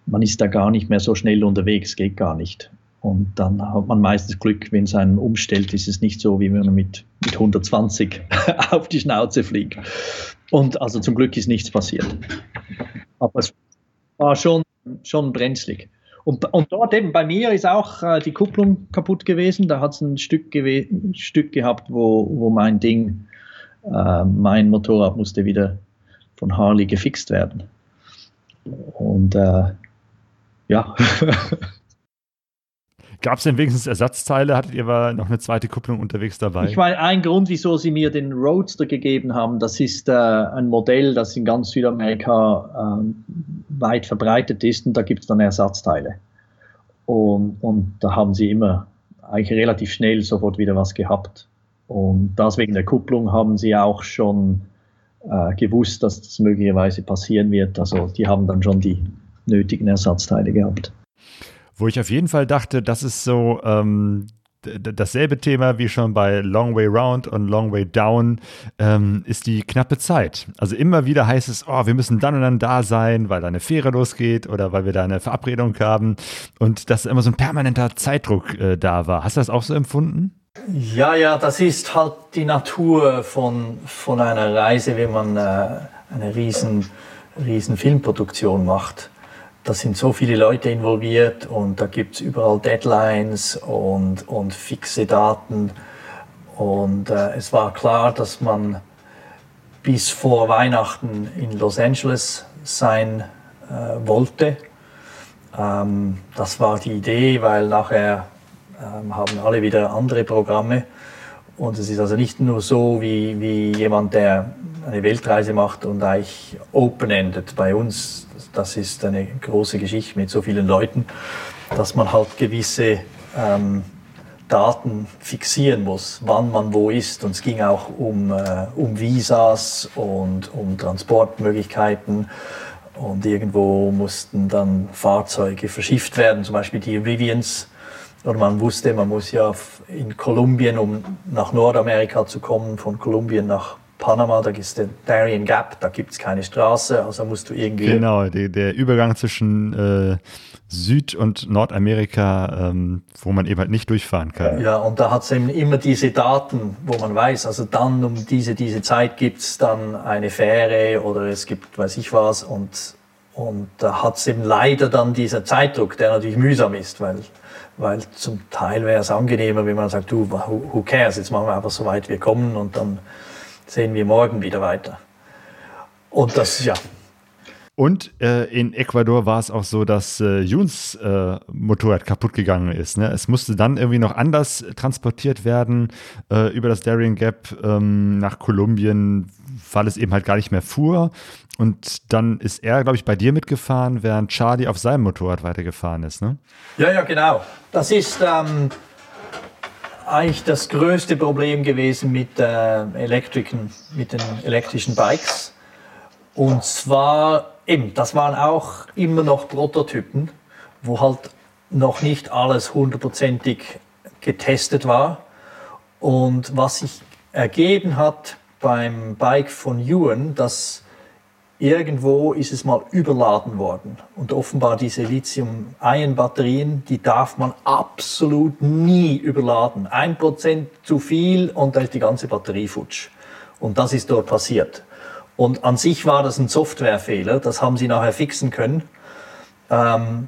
man ist da gar nicht mehr so schnell unterwegs, geht gar nicht. Und dann hat man meistens Glück, wenn es einen umstellt, ist es nicht so, wie wenn man mit, mit 120 auf die Schnauze fliegt. Und also zum Glück ist nichts passiert. Aber es war schon, schon brenzlig. Und, und dort eben bei mir ist auch äh, die Kupplung kaputt gewesen. Da hat es ein Stück, Stück gehabt, wo, wo mein Ding, äh, mein Motorrad musste wieder von Harley gefixt werden. Und äh, ja. Gab es denn wenigstens Ersatzteile? Hattet ihr noch eine zweite Kupplung unterwegs dabei? Ich meine, ein Grund, wieso sie mir den Roadster gegeben haben, das ist äh, ein Modell, das in ganz Südamerika äh, weit verbreitet ist und da gibt es dann Ersatzteile. Und, und da haben sie immer eigentlich relativ schnell sofort wieder was gehabt. Und das wegen der Kupplung haben sie auch schon äh, gewusst, dass das möglicherweise passieren wird. Also die haben dann schon die nötigen Ersatzteile gehabt. Wo ich auf jeden Fall dachte, das ist so ähm, dasselbe Thema wie schon bei Long Way Round und Long Way Down, ähm, ist die knappe Zeit. Also immer wieder heißt es, oh, wir müssen dann und dann da sein, weil da eine Fähre losgeht oder weil wir da eine Verabredung haben. Und dass immer so ein permanenter Zeitdruck äh, da war. Hast du das auch so empfunden? Ja, ja, das ist halt die Natur von, von einer Reise, wenn man äh, eine riesen, riesen Filmproduktion macht da sind so viele Leute involviert und da gibt es überall Deadlines und, und fixe Daten. Und äh, es war klar, dass man bis vor Weihnachten in Los Angeles sein äh, wollte. Ähm, das war die Idee, weil nachher ähm, haben alle wieder andere Programme. Und es ist also nicht nur so wie, wie jemand, der eine Weltreise macht und eigentlich open-ended. Bei uns das ist eine große Geschichte mit so vielen Leuten, dass man halt gewisse ähm, Daten fixieren muss, wann man wo ist. Und es ging auch um, äh, um Visas und um Transportmöglichkeiten. Und irgendwo mussten dann Fahrzeuge verschifft werden, zum Beispiel die Rivians. Oder man wusste, man muss ja in Kolumbien, um nach Nordamerika zu kommen, von Kolumbien nach Panama, da gibt es den Darien Gap, da gibt es keine Straße, also musst du irgendwie. Genau, der, der Übergang zwischen äh, Süd- und Nordamerika, ähm, wo man eben halt nicht durchfahren kann. Ja, und da hat es eben immer diese Daten, wo man weiß, also dann um diese, diese Zeit gibt es dann eine Fähre oder es gibt weiß ich was und, und da hat es eben leider dann dieser Zeitdruck, der natürlich mühsam ist, weil, weil zum Teil wäre es angenehmer, wenn man sagt, du, who cares, jetzt machen wir einfach so weit wir kommen und dann sehen wir morgen wieder weiter. Und das, ja, und äh, in Ecuador war es auch so, dass äh, Juns äh, Motorrad kaputt gegangen ist. Ne? Es musste dann irgendwie noch anders transportiert werden äh, über das Darien Gap ähm, nach Kolumbien, weil es eben halt gar nicht mehr fuhr. Und dann ist er, glaube ich, bei dir mitgefahren, während Charlie auf seinem Motorrad weitergefahren ist. Ne? Ja, ja, genau. Das ist ähm, eigentlich das größte Problem gewesen mit, äh, Elektriken, mit den elektrischen Bikes. Und zwar eben, das waren auch immer noch Prototypen, wo halt noch nicht alles hundertprozentig getestet war. Und was sich ergeben hat beim Bike von Ewan, dass irgendwo ist es mal überladen worden. Und offenbar diese Lithium-Ionen-Batterien, die darf man absolut nie überladen. Ein Prozent zu viel und da ist die ganze Batterie futsch. Und das ist dort passiert. Und an sich war das ein Softwarefehler, das haben sie nachher fixen können. Ähm,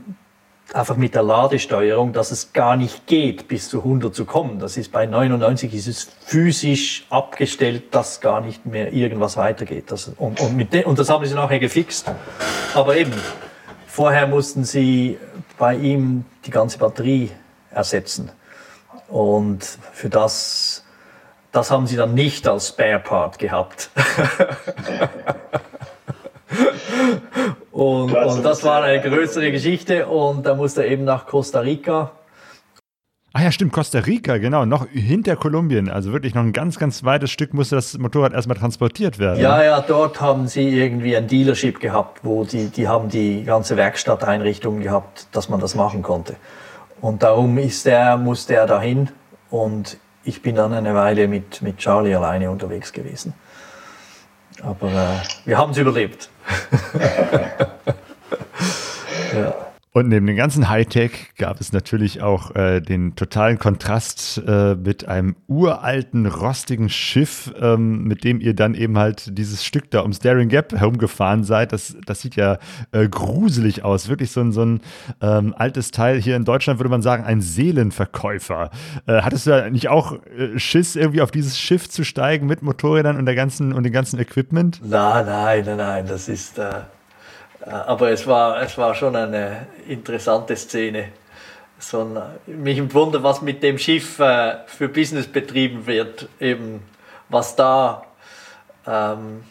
einfach mit der Ladesteuerung, dass es gar nicht geht, bis zu 100 zu kommen. Das ist bei 99 ist es physisch abgestellt, dass gar nicht mehr irgendwas weitergeht. Das, und, und, mit de, und das haben sie nachher gefixt. Aber eben, vorher mussten sie bei ihm die ganze Batterie ersetzen. Und für das das haben sie dann nicht als Spare Part gehabt. und, und das war eine größere Geschichte und da musste er eben nach Costa Rica. Ah ja, stimmt, Costa Rica, genau, noch hinter Kolumbien. Also wirklich noch ein ganz, ganz weites Stück musste das Motorrad erstmal transportiert werden. Ja, ja, dort haben sie irgendwie ein Dealership gehabt, wo die, die haben die ganze Werkstatteinrichtung gehabt, dass man das machen konnte. Und darum ist der, musste er dahin und ich bin dann eine Weile mit, mit Charlie alleine unterwegs gewesen. Aber äh, wir haben es überlebt. ja. Und neben dem ganzen Hightech gab es natürlich auch äh, den totalen Kontrast äh, mit einem uralten, rostigen Schiff, ähm, mit dem ihr dann eben halt dieses Stück da ums Daring Gap herumgefahren seid. Das, das sieht ja äh, gruselig aus. Wirklich so ein, so ein ähm, altes Teil. Hier in Deutschland würde man sagen, ein Seelenverkäufer. Äh, hattest du da nicht auch äh, Schiss, irgendwie auf dieses Schiff zu steigen mit Motorrädern und, der ganzen, und dem ganzen Equipment? Nein, nein, nein, nein. Das ist äh, aber es war, es war schon eine interessante Szene. So ein, mich wundert, was mit dem Schiff äh, für Business betrieben wird, eben was da ähm,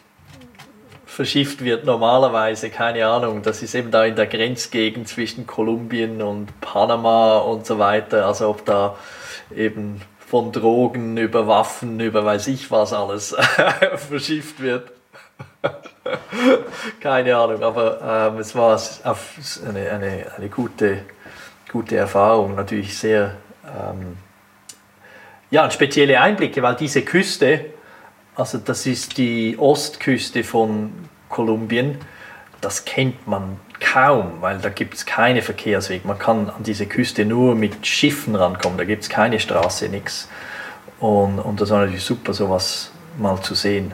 verschifft wird normalerweise, keine Ahnung. Das ist eben da in der Grenzgegend zwischen Kolumbien und Panama und so weiter. Also ob da eben von Drogen über Waffen, über weiß ich was alles verschifft wird. Keine Ahnung, aber ähm, es war eine, eine, eine gute, gute Erfahrung, natürlich sehr ähm, ja, spezielle Einblicke, weil diese Küste, also das ist die Ostküste von Kolumbien, das kennt man kaum, weil da gibt es keine Verkehrswege. Man kann an diese Küste nur mit Schiffen rankommen, da gibt es keine Straße, nichts. Und, und das war natürlich super, sowas mal zu sehen.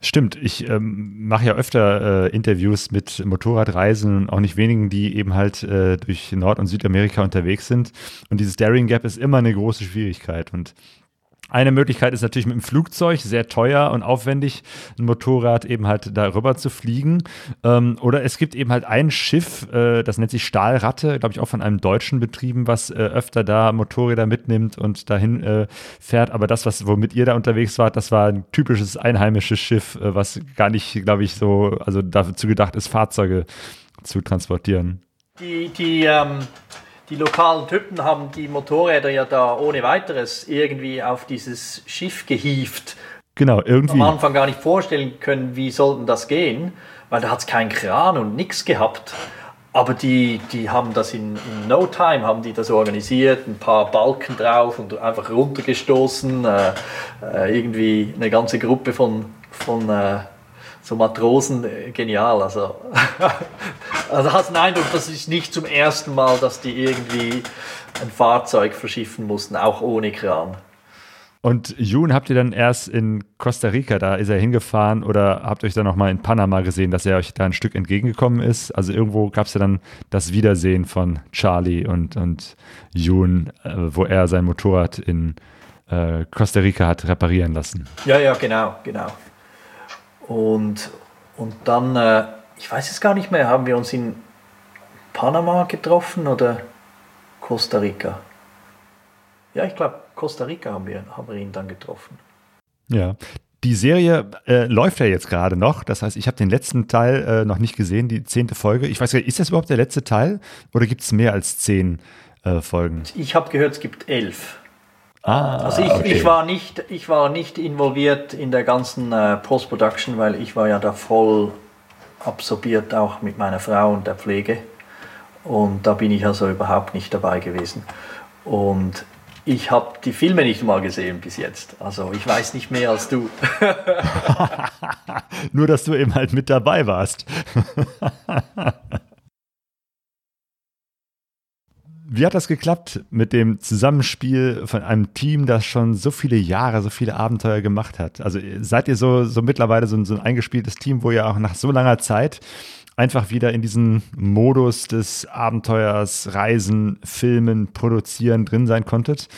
Stimmt, ich ähm, mache ja öfter äh, Interviews mit Motorradreisen auch nicht wenigen, die eben halt äh, durch Nord- und Südamerika unterwegs sind. Und dieses Daring Gap ist immer eine große Schwierigkeit. Und eine Möglichkeit ist natürlich mit dem Flugzeug, sehr teuer und aufwendig, ein Motorrad eben halt darüber zu fliegen. Ähm, oder es gibt eben halt ein Schiff, äh, das nennt sich Stahlratte, glaube ich auch von einem Deutschen betrieben, was äh, öfter da Motorräder mitnimmt und dahin äh, fährt. Aber das, was womit ihr da unterwegs wart, das war ein typisches einheimisches Schiff, äh, was gar nicht, glaube ich, so, also dazu gedacht ist, Fahrzeuge zu transportieren. Die, die, ähm die lokalen Typen haben die Motorräder ja da ohne weiteres irgendwie auf dieses Schiff gehievt. Genau, irgendwie. Am Anfang gar nicht vorstellen können, wie sollten das gehen, weil da hat es keinen Kran und nichts gehabt. Aber die, die haben das in, in, no time, haben die das organisiert, ein paar Balken drauf und einfach runtergestoßen, äh, äh, irgendwie eine ganze Gruppe von, von äh, so Matrosen, äh, genial. Also, also hast den Eindruck, das ist nicht zum ersten Mal, dass die irgendwie ein Fahrzeug verschiffen mussten, auch ohne Kran. Und Jun habt ihr dann erst in Costa Rica, da ist er hingefahren oder habt euch dann nochmal in Panama gesehen, dass er euch da ein Stück entgegengekommen ist? Also irgendwo gab es ja dann das Wiedersehen von Charlie und, und Jun, äh, wo er sein Motorrad in äh, Costa Rica hat reparieren lassen. Ja, ja, genau, genau. Und, und dann, äh, ich weiß es gar nicht mehr, haben wir uns in Panama getroffen oder Costa Rica? Ja, ich glaube, Costa Rica haben wir, haben wir ihn dann getroffen. Ja. Die Serie äh, läuft ja jetzt gerade noch. Das heißt, ich habe den letzten Teil äh, noch nicht gesehen, die zehnte Folge. Ich weiß gar nicht, ist das überhaupt der letzte Teil oder gibt es mehr als zehn äh, Folgen? Ich habe gehört, es gibt elf. Ah, also ich, okay. ich, war nicht, ich war nicht involviert in der ganzen äh, Post-Production, weil ich war ja da voll absorbiert, auch mit meiner Frau und der Pflege. Und da bin ich also überhaupt nicht dabei gewesen. Und ich habe die Filme nicht mal gesehen bis jetzt. Also ich weiß nicht mehr als du. Nur, dass du eben halt mit dabei warst. Wie hat das geklappt mit dem Zusammenspiel von einem Team, das schon so viele Jahre, so viele Abenteuer gemacht hat? Also seid ihr so, so mittlerweile so so ein eingespieltes Team, wo ihr auch nach so langer Zeit einfach wieder in diesen Modus des Abenteuers, Reisen, Filmen, Produzieren drin sein konntet?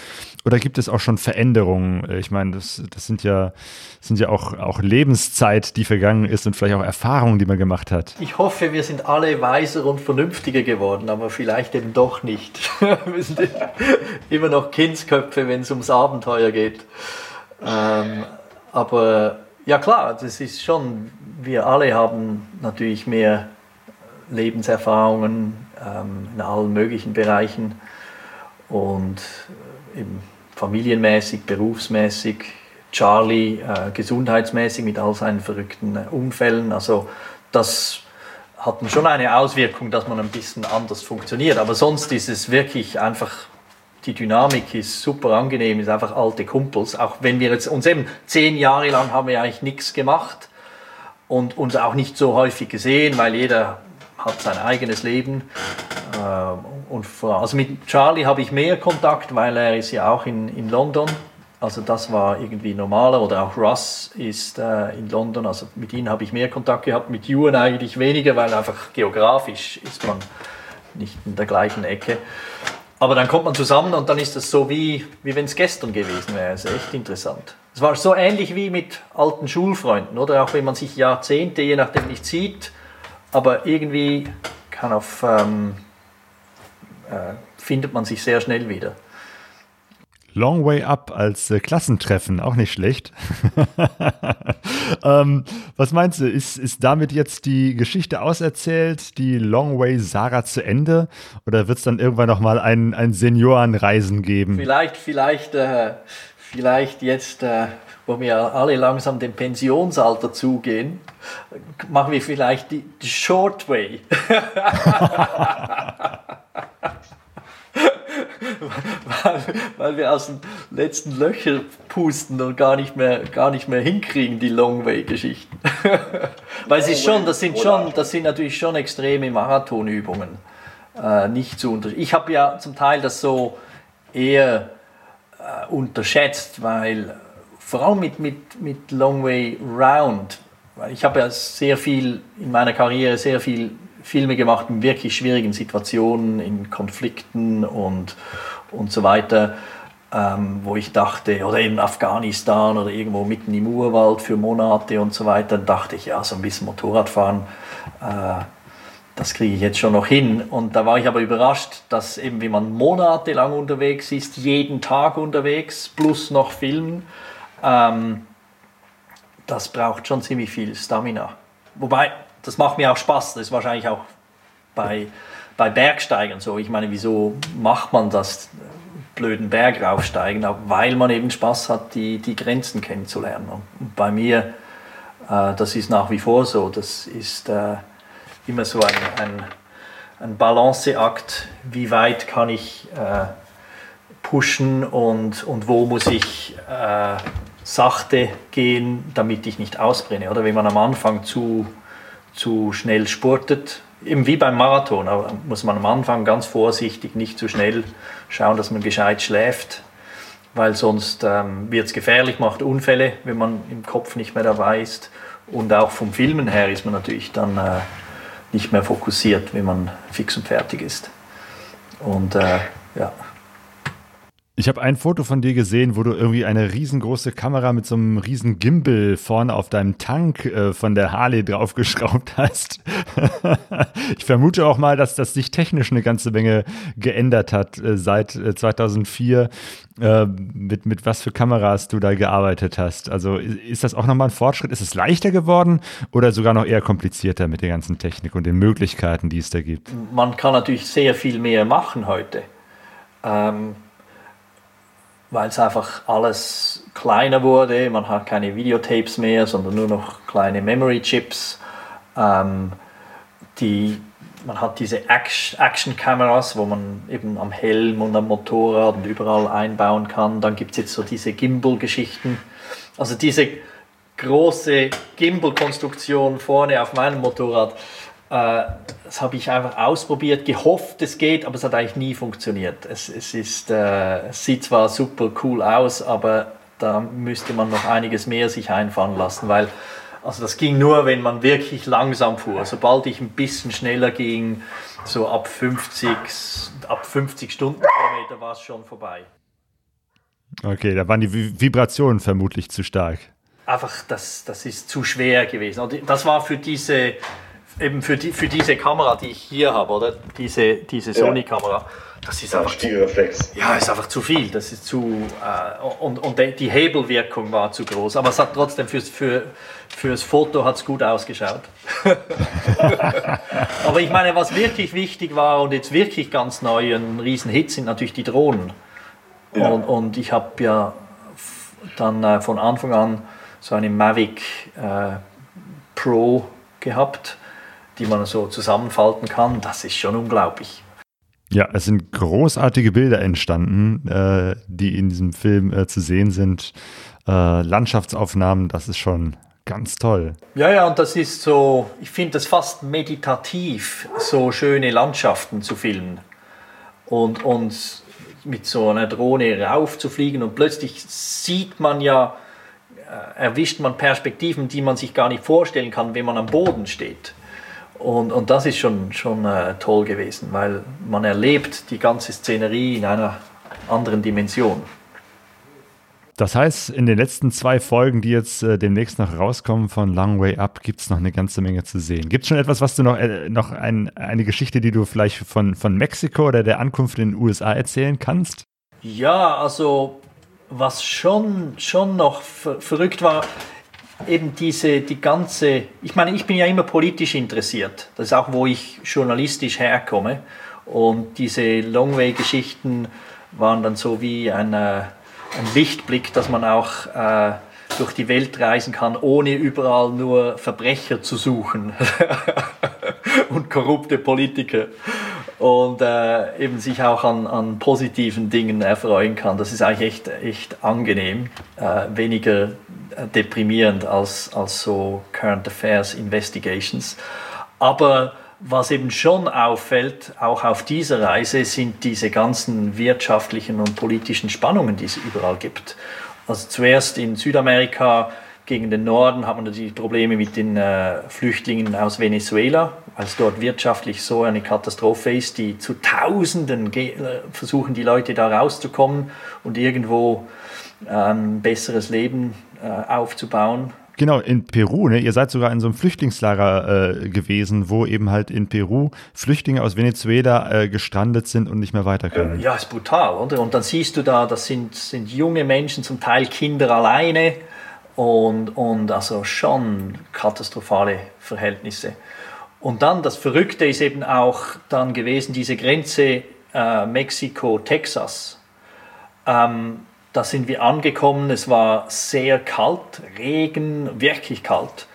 Oder gibt es auch schon Veränderungen? Ich meine, das, das sind ja, sind ja auch, auch Lebenszeit, die vergangen ist und vielleicht auch Erfahrungen, die man gemacht hat. Ich hoffe, wir sind alle weiser und vernünftiger geworden, aber vielleicht eben doch nicht. wir sind immer noch Kindsköpfe, wenn es ums Abenteuer geht. Ähm, aber ja klar, das ist schon, wir alle haben natürlich mehr Lebenserfahrungen ähm, in allen möglichen Bereichen und äh, eben familienmäßig, berufsmäßig, Charlie äh, gesundheitsmäßig mit all seinen verrückten äh, Unfällen. Also das hat schon eine Auswirkung, dass man ein bisschen anders funktioniert. Aber sonst ist es wirklich einfach die Dynamik ist super angenehm, ist einfach alte Kumpels. Auch wenn wir jetzt uns eben zehn Jahre lang haben wir eigentlich nichts gemacht und uns auch nicht so häufig gesehen, weil jeder hat sein eigenes Leben. Äh, und also mit Charlie habe ich mehr Kontakt, weil er ist ja auch in, in London. Also das war irgendwie normaler. Oder auch Russ ist äh, in London. Also mit ihm habe ich mehr Kontakt gehabt, mit Ewan eigentlich weniger, weil einfach geografisch ist man nicht in der gleichen Ecke. Aber dann kommt man zusammen und dann ist das so wie, wie wenn es gestern gewesen wäre. Das ist echt interessant. Es war so ähnlich wie mit alten Schulfreunden, oder? Auch wenn man sich Jahrzehnte, je nachdem, nicht sieht, aber irgendwie kann auf, ähm, äh, findet man sich sehr schnell wieder. Long Way Up als äh, Klassentreffen, auch nicht schlecht. ähm, was meinst du, ist, ist damit jetzt die Geschichte auserzählt, die Long Way Sarah zu Ende? Oder wird es dann irgendwann nochmal ein, ein Seniorenreisen geben? Vielleicht, vielleicht, äh, vielleicht jetzt, äh, wo wir alle langsam dem Pensionsalter zugehen, machen wir vielleicht die, die Short Way. weil, weil, wir aus den letzten Löchern pusten und gar nicht mehr, gar nicht mehr hinkriegen, die Longway-Geschichten. weil es ist schon, das sind schon, das sind natürlich schon extreme Marathonübungen. Äh, nicht zu unter Ich habe ja zum Teil das so eher äh, unterschätzt, weil vor allem mit, mit, mit Longway Round, weil ich habe ja sehr viel in meiner Karriere sehr viel Filme gemacht in wirklich schwierigen Situationen, in Konflikten und, und so weiter, ähm, wo ich dachte, oder in Afghanistan oder irgendwo mitten im Urwald für Monate und so weiter, dachte ich, ja, so ein bisschen Motorradfahren, äh, das kriege ich jetzt schon noch hin. Und da war ich aber überrascht, dass eben, wie man monatelang unterwegs ist, jeden Tag unterwegs, plus noch Filmen, ähm, das braucht schon ziemlich viel Stamina. Wobei, das macht mir auch Spaß. Das ist wahrscheinlich auch bei, bei Bergsteigern so. Ich meine, wieso macht man das blöden Berg raufsteigen? Weil man eben Spaß hat, die, die Grenzen kennenzulernen. Und bei mir, äh, das ist nach wie vor so. Das ist äh, immer so ein, ein, ein Balanceakt. Wie weit kann ich äh, pushen und, und wo muss ich äh, sachte gehen, damit ich nicht ausbrenne. Oder wenn man am Anfang zu, zu schnell spurtet, eben wie beim Marathon, muss man am Anfang ganz vorsichtig, nicht zu schnell schauen, dass man gescheit schläft, weil sonst ähm, wird es gefährlich, macht Unfälle, wenn man im Kopf nicht mehr dabei ist. Und auch vom Filmen her ist man natürlich dann äh, nicht mehr fokussiert, wenn man fix und fertig ist. Und äh, ja. Ich habe ein Foto von dir gesehen, wo du irgendwie eine riesengroße Kamera mit so einem riesen Gimbal vorne auf deinem Tank äh, von der Harley draufgeschraubt hast. ich vermute auch mal, dass das sich technisch eine ganze Menge geändert hat äh, seit äh, 2004, äh, mit, mit was für Kameras du da gearbeitet hast. Also ist das auch nochmal ein Fortschritt? Ist es leichter geworden oder sogar noch eher komplizierter mit der ganzen Technik und den Möglichkeiten, die es da gibt? Man kann natürlich sehr viel mehr machen heute. Ähm weil es einfach alles kleiner wurde. Man hat keine Videotapes mehr, sondern nur noch kleine Memory Chips. Ähm, die, man hat diese Action-Kameras, wo man eben am Helm und am Motorrad und überall einbauen kann. Dann gibt es jetzt so diese Gimbal-Geschichten. Also diese große Gimbal-Konstruktion vorne auf meinem Motorrad das habe ich einfach ausprobiert, gehofft, es geht, aber es hat eigentlich nie funktioniert. Es, es, ist, äh, es sieht zwar super cool aus, aber da müsste man noch einiges mehr sich einfahren lassen, weil also das ging nur, wenn man wirklich langsam fuhr. Sobald ich ein bisschen schneller ging, so ab 50, ab 50 Stundenkilometer war es schon vorbei. Okay, da waren die Vibrationen vermutlich zu stark. Einfach, das, das ist zu schwer gewesen. Und das war für diese eben für, die, für diese Kamera, die ich hier habe, oder? Diese, diese Sony-Kamera. Das ist einfach. Zu, ja, ist einfach zu viel. Das ist zu. Äh, und und die Hebelwirkung war zu groß. Aber es hat trotzdem fürs, für, fürs Foto hat's gut ausgeschaut. Aber ich meine, was wirklich wichtig war und jetzt wirklich ganz neu, ein Riesenhit sind natürlich die Drohnen. Ja. Und, und ich habe ja dann äh, von Anfang an so eine Mavic äh, Pro gehabt die man so zusammenfalten kann, das ist schon unglaublich. Ja, es sind großartige Bilder entstanden, äh, die in diesem Film äh, zu sehen sind. Äh, Landschaftsaufnahmen, das ist schon ganz toll. Ja, ja, und das ist so, ich finde das fast meditativ, so schöne Landschaften zu filmen. Und, und mit so einer Drohne raufzufliegen und plötzlich sieht man ja, äh, erwischt man Perspektiven, die man sich gar nicht vorstellen kann, wenn man am Boden steht. Und, und das ist schon, schon äh, toll gewesen, weil man erlebt die ganze Szenerie in einer anderen Dimension. Das heißt, in den letzten zwei Folgen, die jetzt äh, demnächst noch rauskommen von Long Way Up, gibt es noch eine ganze Menge zu sehen. Gibt es schon etwas, was du noch, äh, noch ein, eine Geschichte, die du vielleicht von, von Mexiko oder der Ankunft in den USA erzählen kannst? Ja, also was schon, schon noch ver verrückt war, eben diese, die ganze, ich meine, ich bin ja immer politisch interessiert. Das ist auch, wo ich journalistisch herkomme. Und diese Longway-Geschichten waren dann so wie ein, äh, ein Lichtblick, dass man auch äh, durch die Welt reisen kann, ohne überall nur Verbrecher zu suchen und korrupte Politiker und äh, eben sich auch an, an positiven Dingen erfreuen kann. Das ist eigentlich echt, echt angenehm, äh, weniger deprimierend als, als so Current Affairs Investigations. Aber was eben schon auffällt, auch auf dieser Reise, sind diese ganzen wirtschaftlichen und politischen Spannungen, die es überall gibt. Also zuerst in Südamerika gegen den Norden hat man natürlich Probleme mit den äh, Flüchtlingen aus Venezuela, weil es dort wirtschaftlich so eine Katastrophe ist, die zu Tausenden äh, versuchen, die Leute da rauszukommen und irgendwo ein besseres Leben äh, aufzubauen. Genau, in Peru, ne? ihr seid sogar in so einem Flüchtlingslager äh, gewesen, wo eben halt in Peru Flüchtlinge aus Venezuela äh, gestrandet sind und nicht mehr weiter können. Ja, ist brutal, oder? Und dann siehst du da, das sind, sind junge Menschen, zum Teil Kinder alleine und, und also schon katastrophale Verhältnisse. Und dann das Verrückte ist eben auch dann gewesen, diese Grenze äh, Mexiko-Texas. Ähm, da sind wir angekommen, es war sehr kalt, Regen, wirklich kalt.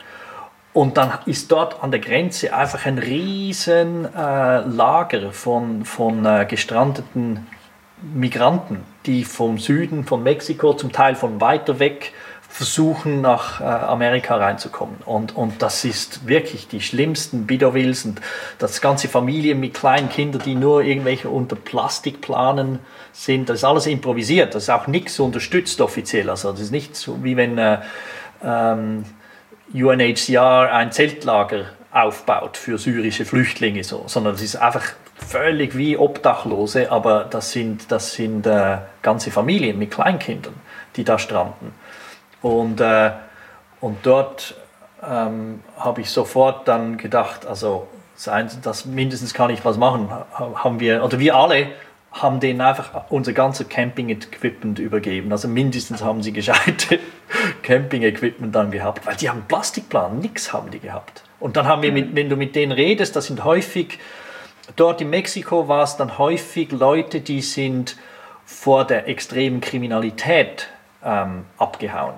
Und dann ist dort an der Grenze einfach ein riesen äh, Lager von, von äh, gestrandeten Migranten, die vom Süden von Mexiko, zum Teil von weiter weg, versuchen nach äh, Amerika reinzukommen. Und, und das ist wirklich die schlimmsten Bidowills und das ganze Familien mit kleinen Kindern, die nur irgendwelche unter Plastikplanen sind. Das ist alles improvisiert, das ist auch nichts unterstützt offiziell. Also das ist nicht so wie wenn äh, ähm, UNHCR ein Zeltlager aufbaut für syrische Flüchtlinge, so, sondern es ist einfach völlig wie Obdachlose, aber das sind, das sind äh, ganze Familien mit Kleinkindern, die da stranden. Und, äh, und dort ähm, habe ich sofort dann gedacht, also das, das mindestens kann ich was machen, haben wir, oder wir alle haben denen einfach unser ganzes Camping-Equipment übergeben. Also mindestens haben sie gescheite Camping-Equipment dann gehabt, weil die haben Plastikplan, nichts haben die gehabt. Und dann haben wir, mit, wenn du mit denen redest, das sind häufig, dort in Mexiko war es dann häufig Leute, die sind vor der extremen Kriminalität ähm, abgehauen.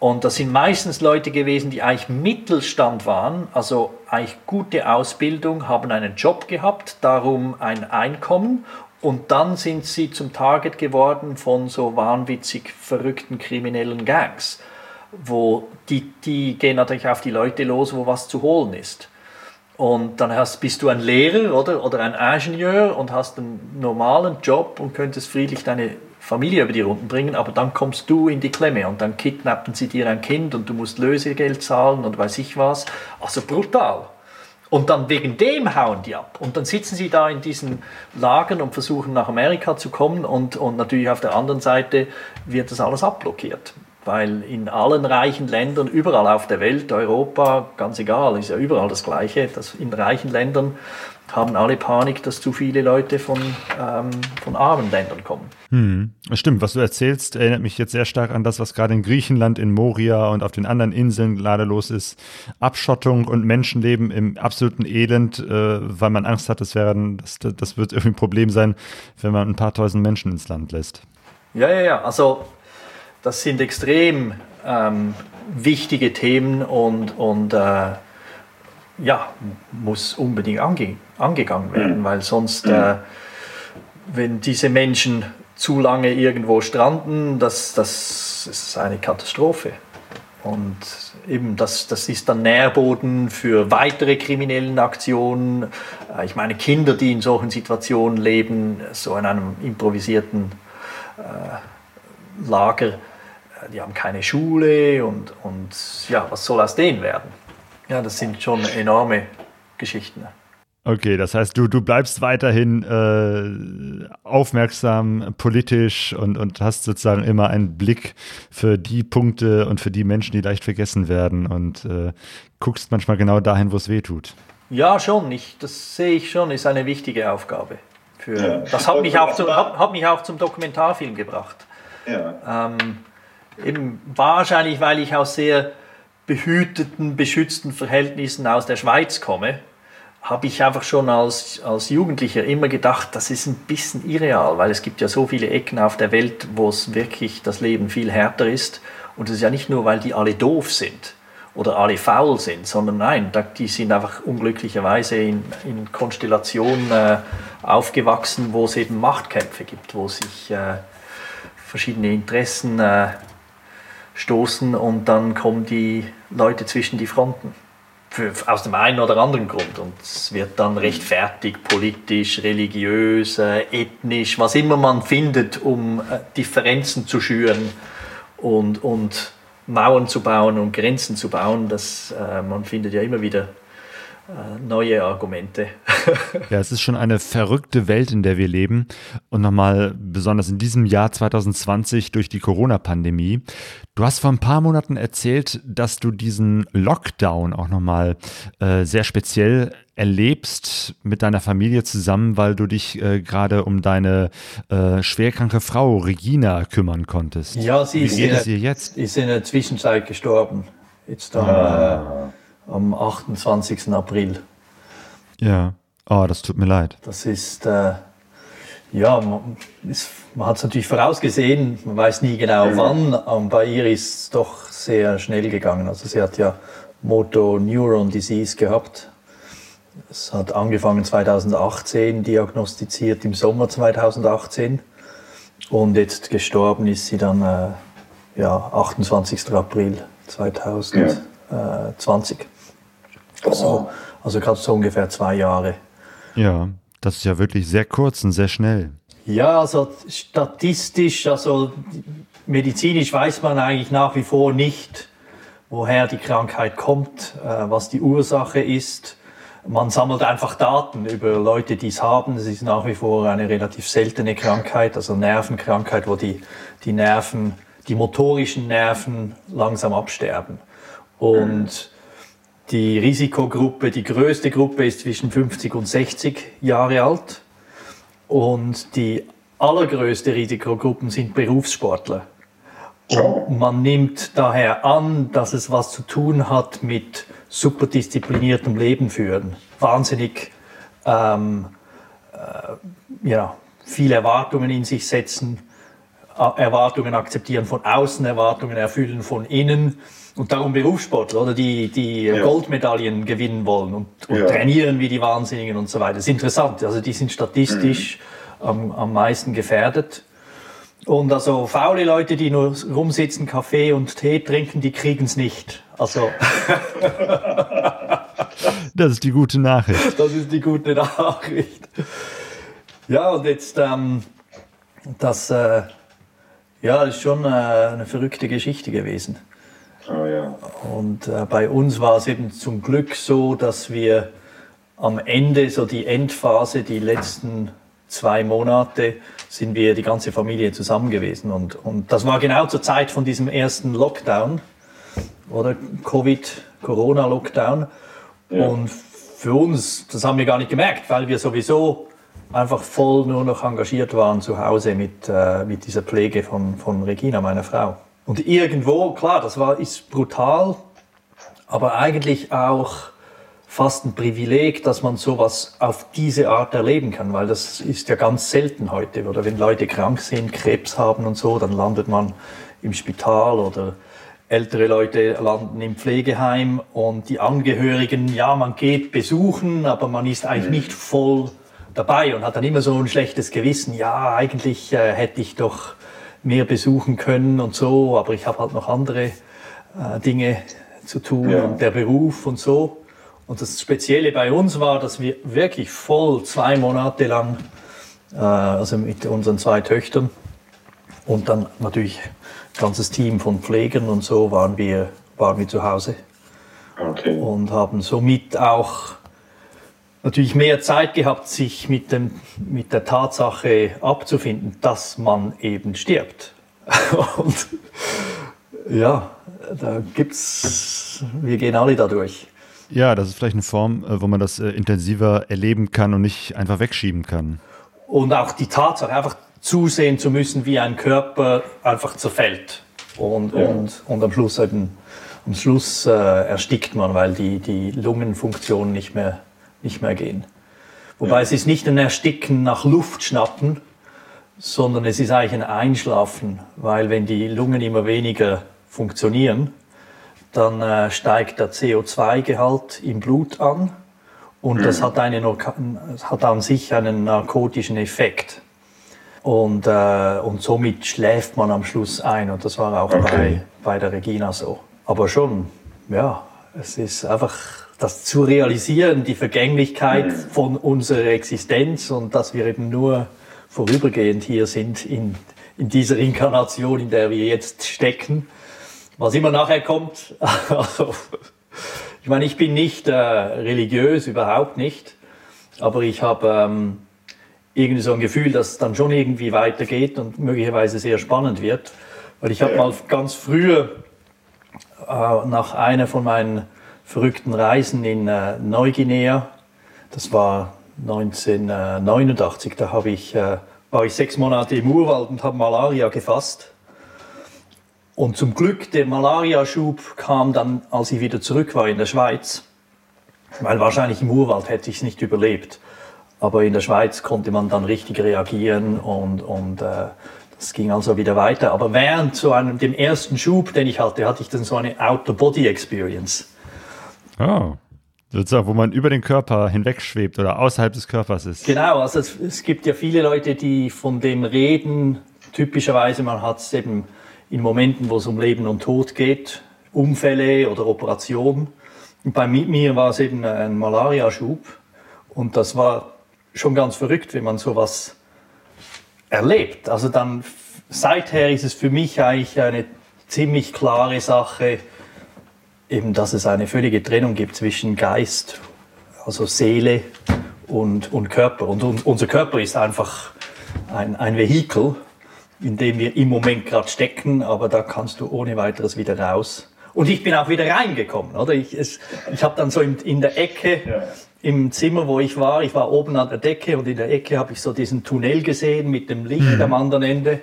Und das sind meistens Leute gewesen, die eigentlich Mittelstand waren, also eigentlich gute Ausbildung, haben einen Job gehabt, darum ein Einkommen und dann sind sie zum Target geworden von so wahnwitzig verrückten kriminellen Gangs, wo die, die gehen natürlich auf die Leute los, wo was zu holen ist. Und dann hast, bist du ein Lehrer oder, oder ein Ingenieur und hast einen normalen Job und könntest friedlich deine Familie über die Runden bringen, aber dann kommst du in die Klemme und dann kidnappen sie dir ein Kind und du musst Lösegeld zahlen und weiß ich was. Also brutal. Und dann wegen dem hauen die ab. Und dann sitzen sie da in diesen Lagern und versuchen nach Amerika zu kommen. Und, und natürlich auf der anderen Seite wird das alles abblockiert. Weil in allen reichen Ländern, überall auf der Welt, Europa, ganz egal, ist ja überall das Gleiche, dass in reichen Ländern haben alle Panik, dass zu viele Leute von, ähm, von armen Ländern kommen. Hm. Stimmt, was du erzählst, erinnert mich jetzt sehr stark an das, was gerade in Griechenland, in Moria und auf den anderen Inseln gerade los ist. Abschottung und Menschenleben im absoluten Elend, äh, weil man Angst hat, das, werden, das, das wird irgendwie ein Problem sein, wenn man ein paar tausend Menschen ins Land lässt. Ja, ja, ja. Also das sind extrem ähm, wichtige Themen und, und äh, ja, muss unbedingt ange angegangen werden, weil sonst, äh, wenn diese Menschen zu lange irgendwo stranden, das, das ist eine Katastrophe. Und eben das, das ist dann Nährboden für weitere kriminellen Aktionen. Äh, ich meine, Kinder, die in solchen Situationen leben, so in einem improvisierten äh, Lager, äh, die haben keine Schule und, und ja, was soll aus denen werden? Ja, das sind schon enorme Geschichten. Okay, das heißt, du, du bleibst weiterhin äh, aufmerksam politisch und, und hast sozusagen immer einen Blick für die Punkte und für die Menschen, die leicht vergessen werden und äh, guckst manchmal genau dahin, wo es weh tut. Ja, schon. Ich, das sehe ich schon, ist eine wichtige Aufgabe. Für, ja. Das hat mich, auch zum, hat, hat mich auch zum Dokumentarfilm gebracht. Ja. Ähm, eben wahrscheinlich, weil ich aus sehr behüteten, beschützten Verhältnissen aus der Schweiz komme habe ich einfach schon als, als Jugendlicher immer gedacht, das ist ein bisschen irreal, weil es gibt ja so viele Ecken auf der Welt, wo es wirklich das Leben viel härter ist. Und es ist ja nicht nur, weil die alle doof sind oder alle faul sind, sondern nein, die sind einfach unglücklicherweise in, in Konstellationen äh, aufgewachsen, wo es eben Machtkämpfe gibt, wo sich äh, verschiedene Interessen äh, stoßen und dann kommen die Leute zwischen die Fronten für, aus dem einen oder anderen Grund. Und es wird dann rechtfertigt, politisch, religiös, äh, ethnisch, was immer man findet, um äh, Differenzen zu schüren und, und Mauern zu bauen und Grenzen zu bauen. Das, äh, man findet ja immer wieder neue Argumente. ja, es ist schon eine verrückte Welt, in der wir leben. Und nochmal besonders in diesem Jahr 2020 durch die Corona-Pandemie. Du hast vor ein paar Monaten erzählt, dass du diesen Lockdown auch nochmal äh, sehr speziell erlebst mit deiner Familie zusammen, weil du dich äh, gerade um deine äh, schwerkranke Frau Regina kümmern konntest. Ja, sie ist, in, ihr jetzt? ist in der Zwischenzeit gestorben. Jetzt am, ah. Am 28. April. Ja, oh, das tut mir leid. Das ist, äh, ja, man, ist, man hat es natürlich vorausgesehen, man weiß nie genau wann, aber bei ihr ist es doch sehr schnell gegangen. Also sie hat ja Motor Neuron Disease gehabt. Es hat angefangen 2018, diagnostiziert im Sommer 2018 und jetzt gestorben ist sie dann äh, ja, 28. April 2020. Ja. Also, also gerade so ungefähr zwei Jahre. Ja, das ist ja wirklich sehr kurz und sehr schnell. Ja, also statistisch, also medizinisch weiß man eigentlich nach wie vor nicht, woher die Krankheit kommt, äh, was die Ursache ist. Man sammelt einfach Daten über Leute, die es haben. Es ist nach wie vor eine relativ seltene Krankheit, also Nervenkrankheit, wo die, die Nerven, die motorischen Nerven langsam absterben. Und die Risikogruppe, die größte Gruppe ist zwischen 50 und 60 Jahre alt. Und die allergrößte Risikogruppen sind Berufssportler. Und man nimmt daher an, dass es was zu tun hat mit superdiszipliniertem Leben führen. Wahnsinnig ähm, äh, ja, viele Erwartungen in sich setzen, Erwartungen akzeptieren von außen, Erwartungen erfüllen von innen und darum Berufssportler oder die, die ja. Goldmedaillen gewinnen wollen und, und ja. trainieren wie die Wahnsinnigen und so weiter. Das ist interessant. Also die sind statistisch mhm. am, am meisten gefährdet. Und also faule Leute, die nur rumsitzen, Kaffee und Tee trinken, die kriegen es nicht. Also. das ist die gute Nachricht. Das ist die gute Nachricht. Ja, und jetzt, ähm, das, äh, ja, das ist schon äh, eine verrückte Geschichte gewesen. Oh, ja. Und äh, bei uns war es eben zum Glück so, dass wir am Ende, so die Endphase, die letzten zwei Monate, sind wir die ganze Familie zusammen gewesen. Und, und das war genau zur Zeit von diesem ersten Lockdown oder Covid, Corona-Lockdown. Ja. Und für uns, das haben wir gar nicht gemerkt, weil wir sowieso einfach voll nur noch engagiert waren zu Hause mit, äh, mit dieser Pflege von, von Regina, meiner Frau. Und irgendwo, klar, das war, ist brutal, aber eigentlich auch fast ein Privileg, dass man sowas auf diese Art erleben kann, weil das ist ja ganz selten heute. Oder wenn Leute krank sind, Krebs haben und so, dann landet man im Spital oder ältere Leute landen im Pflegeheim und die Angehörigen, ja, man geht besuchen, aber man ist eigentlich nicht voll dabei und hat dann immer so ein schlechtes Gewissen. Ja, eigentlich äh, hätte ich doch mehr besuchen können und so, aber ich habe halt noch andere äh, Dinge zu tun ja. und der Beruf und so. Und das Spezielle bei uns war, dass wir wirklich voll zwei Monate lang, äh, also mit unseren zwei Töchtern und dann natürlich ein ganzes Team von Pflegern und so, waren wir, waren wir zu Hause. Okay. Und haben somit auch natürlich mehr Zeit gehabt, sich mit, dem, mit der Tatsache abzufinden, dass man eben stirbt. und ja, da gibt's, wir gehen alle da durch. Ja, das ist vielleicht eine Form, äh, wo man das äh, intensiver erleben kann und nicht einfach wegschieben kann. Und auch die Tatsache, einfach zusehen zu müssen, wie ein Körper einfach zerfällt. Und, ja. und, und am Schluss, eben, am Schluss äh, erstickt man, weil die, die Lungenfunktion nicht mehr, nicht mehr gehen. Wobei ja. es ist nicht ein Ersticken nach Luft schnappen, sondern es ist eigentlich ein Einschlafen, weil wenn die Lungen immer weniger funktionieren, dann äh, steigt der CO2-Gehalt im Blut an und mhm. das hat, eine, hat an sich einen narkotischen Effekt. Und, äh, und somit schläft man am Schluss ein und das war auch okay. bei, bei der Regina so. Aber schon, ja, es ist einfach das zu realisieren, die Vergänglichkeit mhm. von unserer Existenz und dass wir eben nur vorübergehend hier sind in, in dieser Inkarnation, in der wir jetzt stecken was immer nachher kommt, also, ich meine, ich bin nicht äh, religiös, überhaupt nicht, aber ich habe ähm, irgendwie so ein Gefühl, dass es dann schon irgendwie weitergeht und möglicherweise sehr spannend wird. Weil ich habe mal ganz früher äh, nach einer von meinen verrückten Reisen in äh, Neuguinea, das war 1989, da habe ich, äh, war ich sechs Monate im Urwald und habe Malaria gefasst. Und zum Glück, der Malariaschub kam dann, als ich wieder zurück war in der Schweiz. weil wahrscheinlich im Urwald hätte ich es nicht überlebt. Aber in der Schweiz konnte man dann richtig reagieren und, und äh, das ging also wieder weiter. Aber während so einem, dem ersten Schub, den ich hatte, hatte ich dann so eine Out-of-Body-Experience. Oh. Sozusagen, wo man über den Körper hinwegschwebt oder außerhalb des Körpers ist. Genau, also es, es gibt ja viele Leute, die von dem reden. Typischerweise, man hat es eben in Momenten, wo es um Leben und Tod geht, Unfälle oder Operationen. Und bei mir war es eben ein Malariaschub. Und das war schon ganz verrückt, wenn man sowas erlebt. Also dann, seither ist es für mich eigentlich eine ziemlich klare Sache, eben, dass es eine völlige Trennung gibt zwischen Geist, also Seele und, und Körper. Und, und unser Körper ist einfach ein, ein Vehikel, in dem wir im Moment gerade stecken, aber da kannst du ohne weiteres wieder raus. Und ich bin auch wieder reingekommen, oder? Ich, es, ich habe dann so in, in der Ecke ja. im Zimmer, wo ich war, ich war oben an der Decke und in der Ecke habe ich so diesen Tunnel gesehen mit dem Licht mhm. am anderen Ende.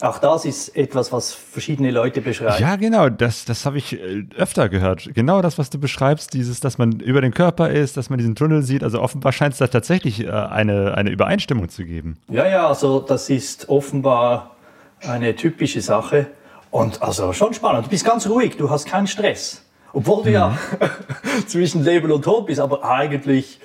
Auch das ist etwas, was verschiedene Leute beschreiben. Ja, genau, das, das habe ich äh, öfter gehört. Genau das, was du beschreibst, dieses, dass man über den Körper ist, dass man diesen Tunnel sieht. Also offenbar scheint es da tatsächlich äh, eine, eine Übereinstimmung zu geben. Ja, ja, also das ist offenbar eine typische Sache. Und also schon spannend. Du bist ganz ruhig, du hast keinen Stress. Obwohl du mhm. ja zwischen Leben und Tod bist, aber eigentlich,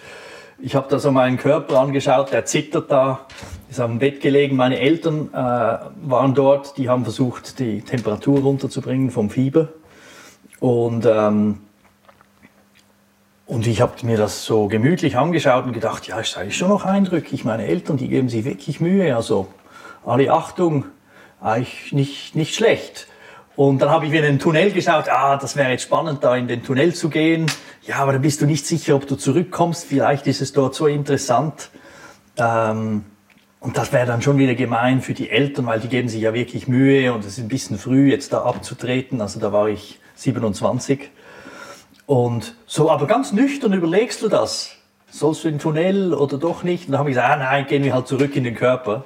ich habe da so meinen Körper angeschaut, der zittert da ist dem Bett gelegen. Meine Eltern äh, waren dort, die haben versucht, die Temperatur runterzubringen vom Fieber. Und, ähm, und ich habe mir das so gemütlich angeschaut und gedacht, ja, ist eigentlich schon noch eindrücklich. Meine Eltern, die geben sich wirklich Mühe. Also alle Achtung, eigentlich nicht, nicht schlecht. Und dann habe ich wieder in den Tunnel geschaut, ah, das wäre jetzt spannend, da in den Tunnel zu gehen. Ja, aber dann bist du nicht sicher, ob du zurückkommst. Vielleicht ist es dort so interessant. Ähm, und das wäre dann schon wieder gemein für die Eltern, weil die geben sich ja wirklich Mühe und es ist ein bisschen früh, jetzt da abzutreten. Also da war ich 27. Und so, aber ganz nüchtern überlegst du das. Sollst du in den Tunnel oder doch nicht? Und dann habe ich gesagt, ah, nein, gehen wir halt zurück in den Körper.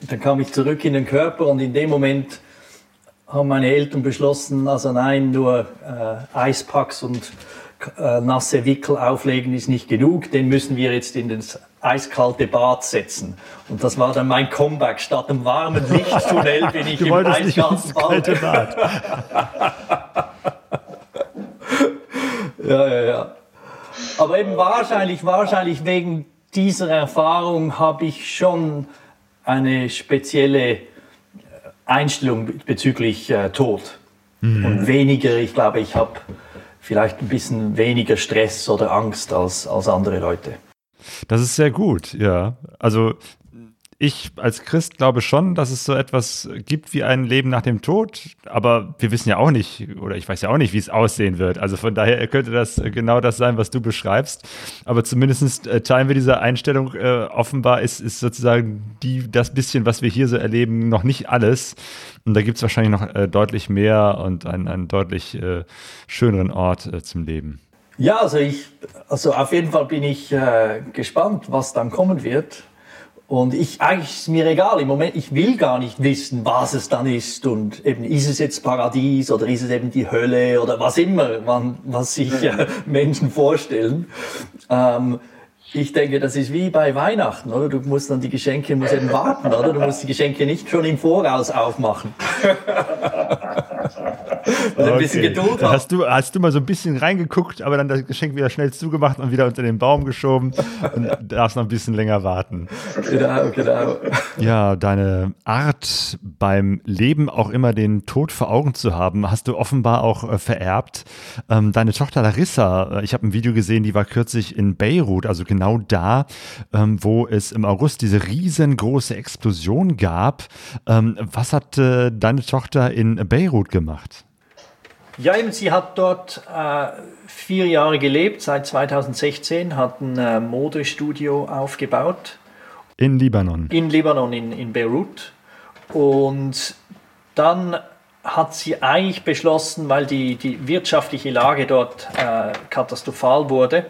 Und dann kam ich zurück in den Körper und in dem Moment haben meine Eltern beschlossen, also nein, nur äh, Eispacks und äh, nasse Wickel auflegen ist nicht genug, den müssen wir jetzt in das eiskalte Bad setzen. Und das war dann mein Comeback. Statt dem warmen Lichttunnel bin ich im eiskalten Bad. Bad. ja, ja, ja. Aber eben wahrscheinlich, wahrscheinlich wegen dieser Erfahrung habe ich schon eine spezielle Einstellung bezüglich äh, Tod. Mhm. Und weniger, ich glaube, ich habe vielleicht ein bisschen weniger Stress oder Angst als, als andere Leute. Das ist sehr gut, ja. Also ich als Christ glaube schon, dass es so etwas gibt wie ein Leben nach dem Tod, aber wir wissen ja auch nicht, oder ich weiß ja auch nicht, wie es aussehen wird. Also von daher könnte das genau das sein, was du beschreibst. Aber zumindest äh, teilen wir diese Einstellung. Äh, offenbar ist, ist sozusagen die, das bisschen, was wir hier so erleben, noch nicht alles. Und da gibt es wahrscheinlich noch äh, deutlich mehr und einen, einen deutlich äh, schöneren Ort äh, zum Leben. Ja, also ich, also auf jeden Fall bin ich äh, gespannt, was dann kommen wird. Und ich, eigentlich ist mir egal, im Moment, ich will gar nicht wissen, was es dann ist. Und eben, ist es jetzt Paradies oder ist es eben die Hölle oder was immer, man, was sich äh, Menschen vorstellen. Ähm, ich denke, das ist wie bei Weihnachten, oder? Du musst dann die Geschenke, musst eben warten, oder? Du musst die Geschenke nicht schon im Voraus aufmachen. okay. ein bisschen Geduld haben. Hast du, hast du mal so ein bisschen reingeguckt, aber dann das Geschenk wieder schnell zugemacht und wieder unter den Baum geschoben und darfst noch ein bisschen länger warten. Genau, genau. Ja, deine Art beim Leben auch immer den Tod vor Augen zu haben, hast du offenbar auch äh, vererbt. Ähm, deine Tochter Larissa, äh, ich habe ein Video gesehen, die war kürzlich in Beirut, also genau da, ähm, wo es im August diese riesengroße Explosion gab. Ähm, was hat äh, deine Tochter in Beirut gemacht? Ja, eben, sie hat dort äh, vier Jahre gelebt, seit 2016, hat ein äh, Modestudio aufgebaut. In Libanon? In Libanon, in, in Beirut. Und dann hat sie eigentlich beschlossen, weil die, die wirtschaftliche Lage dort äh, katastrophal wurde,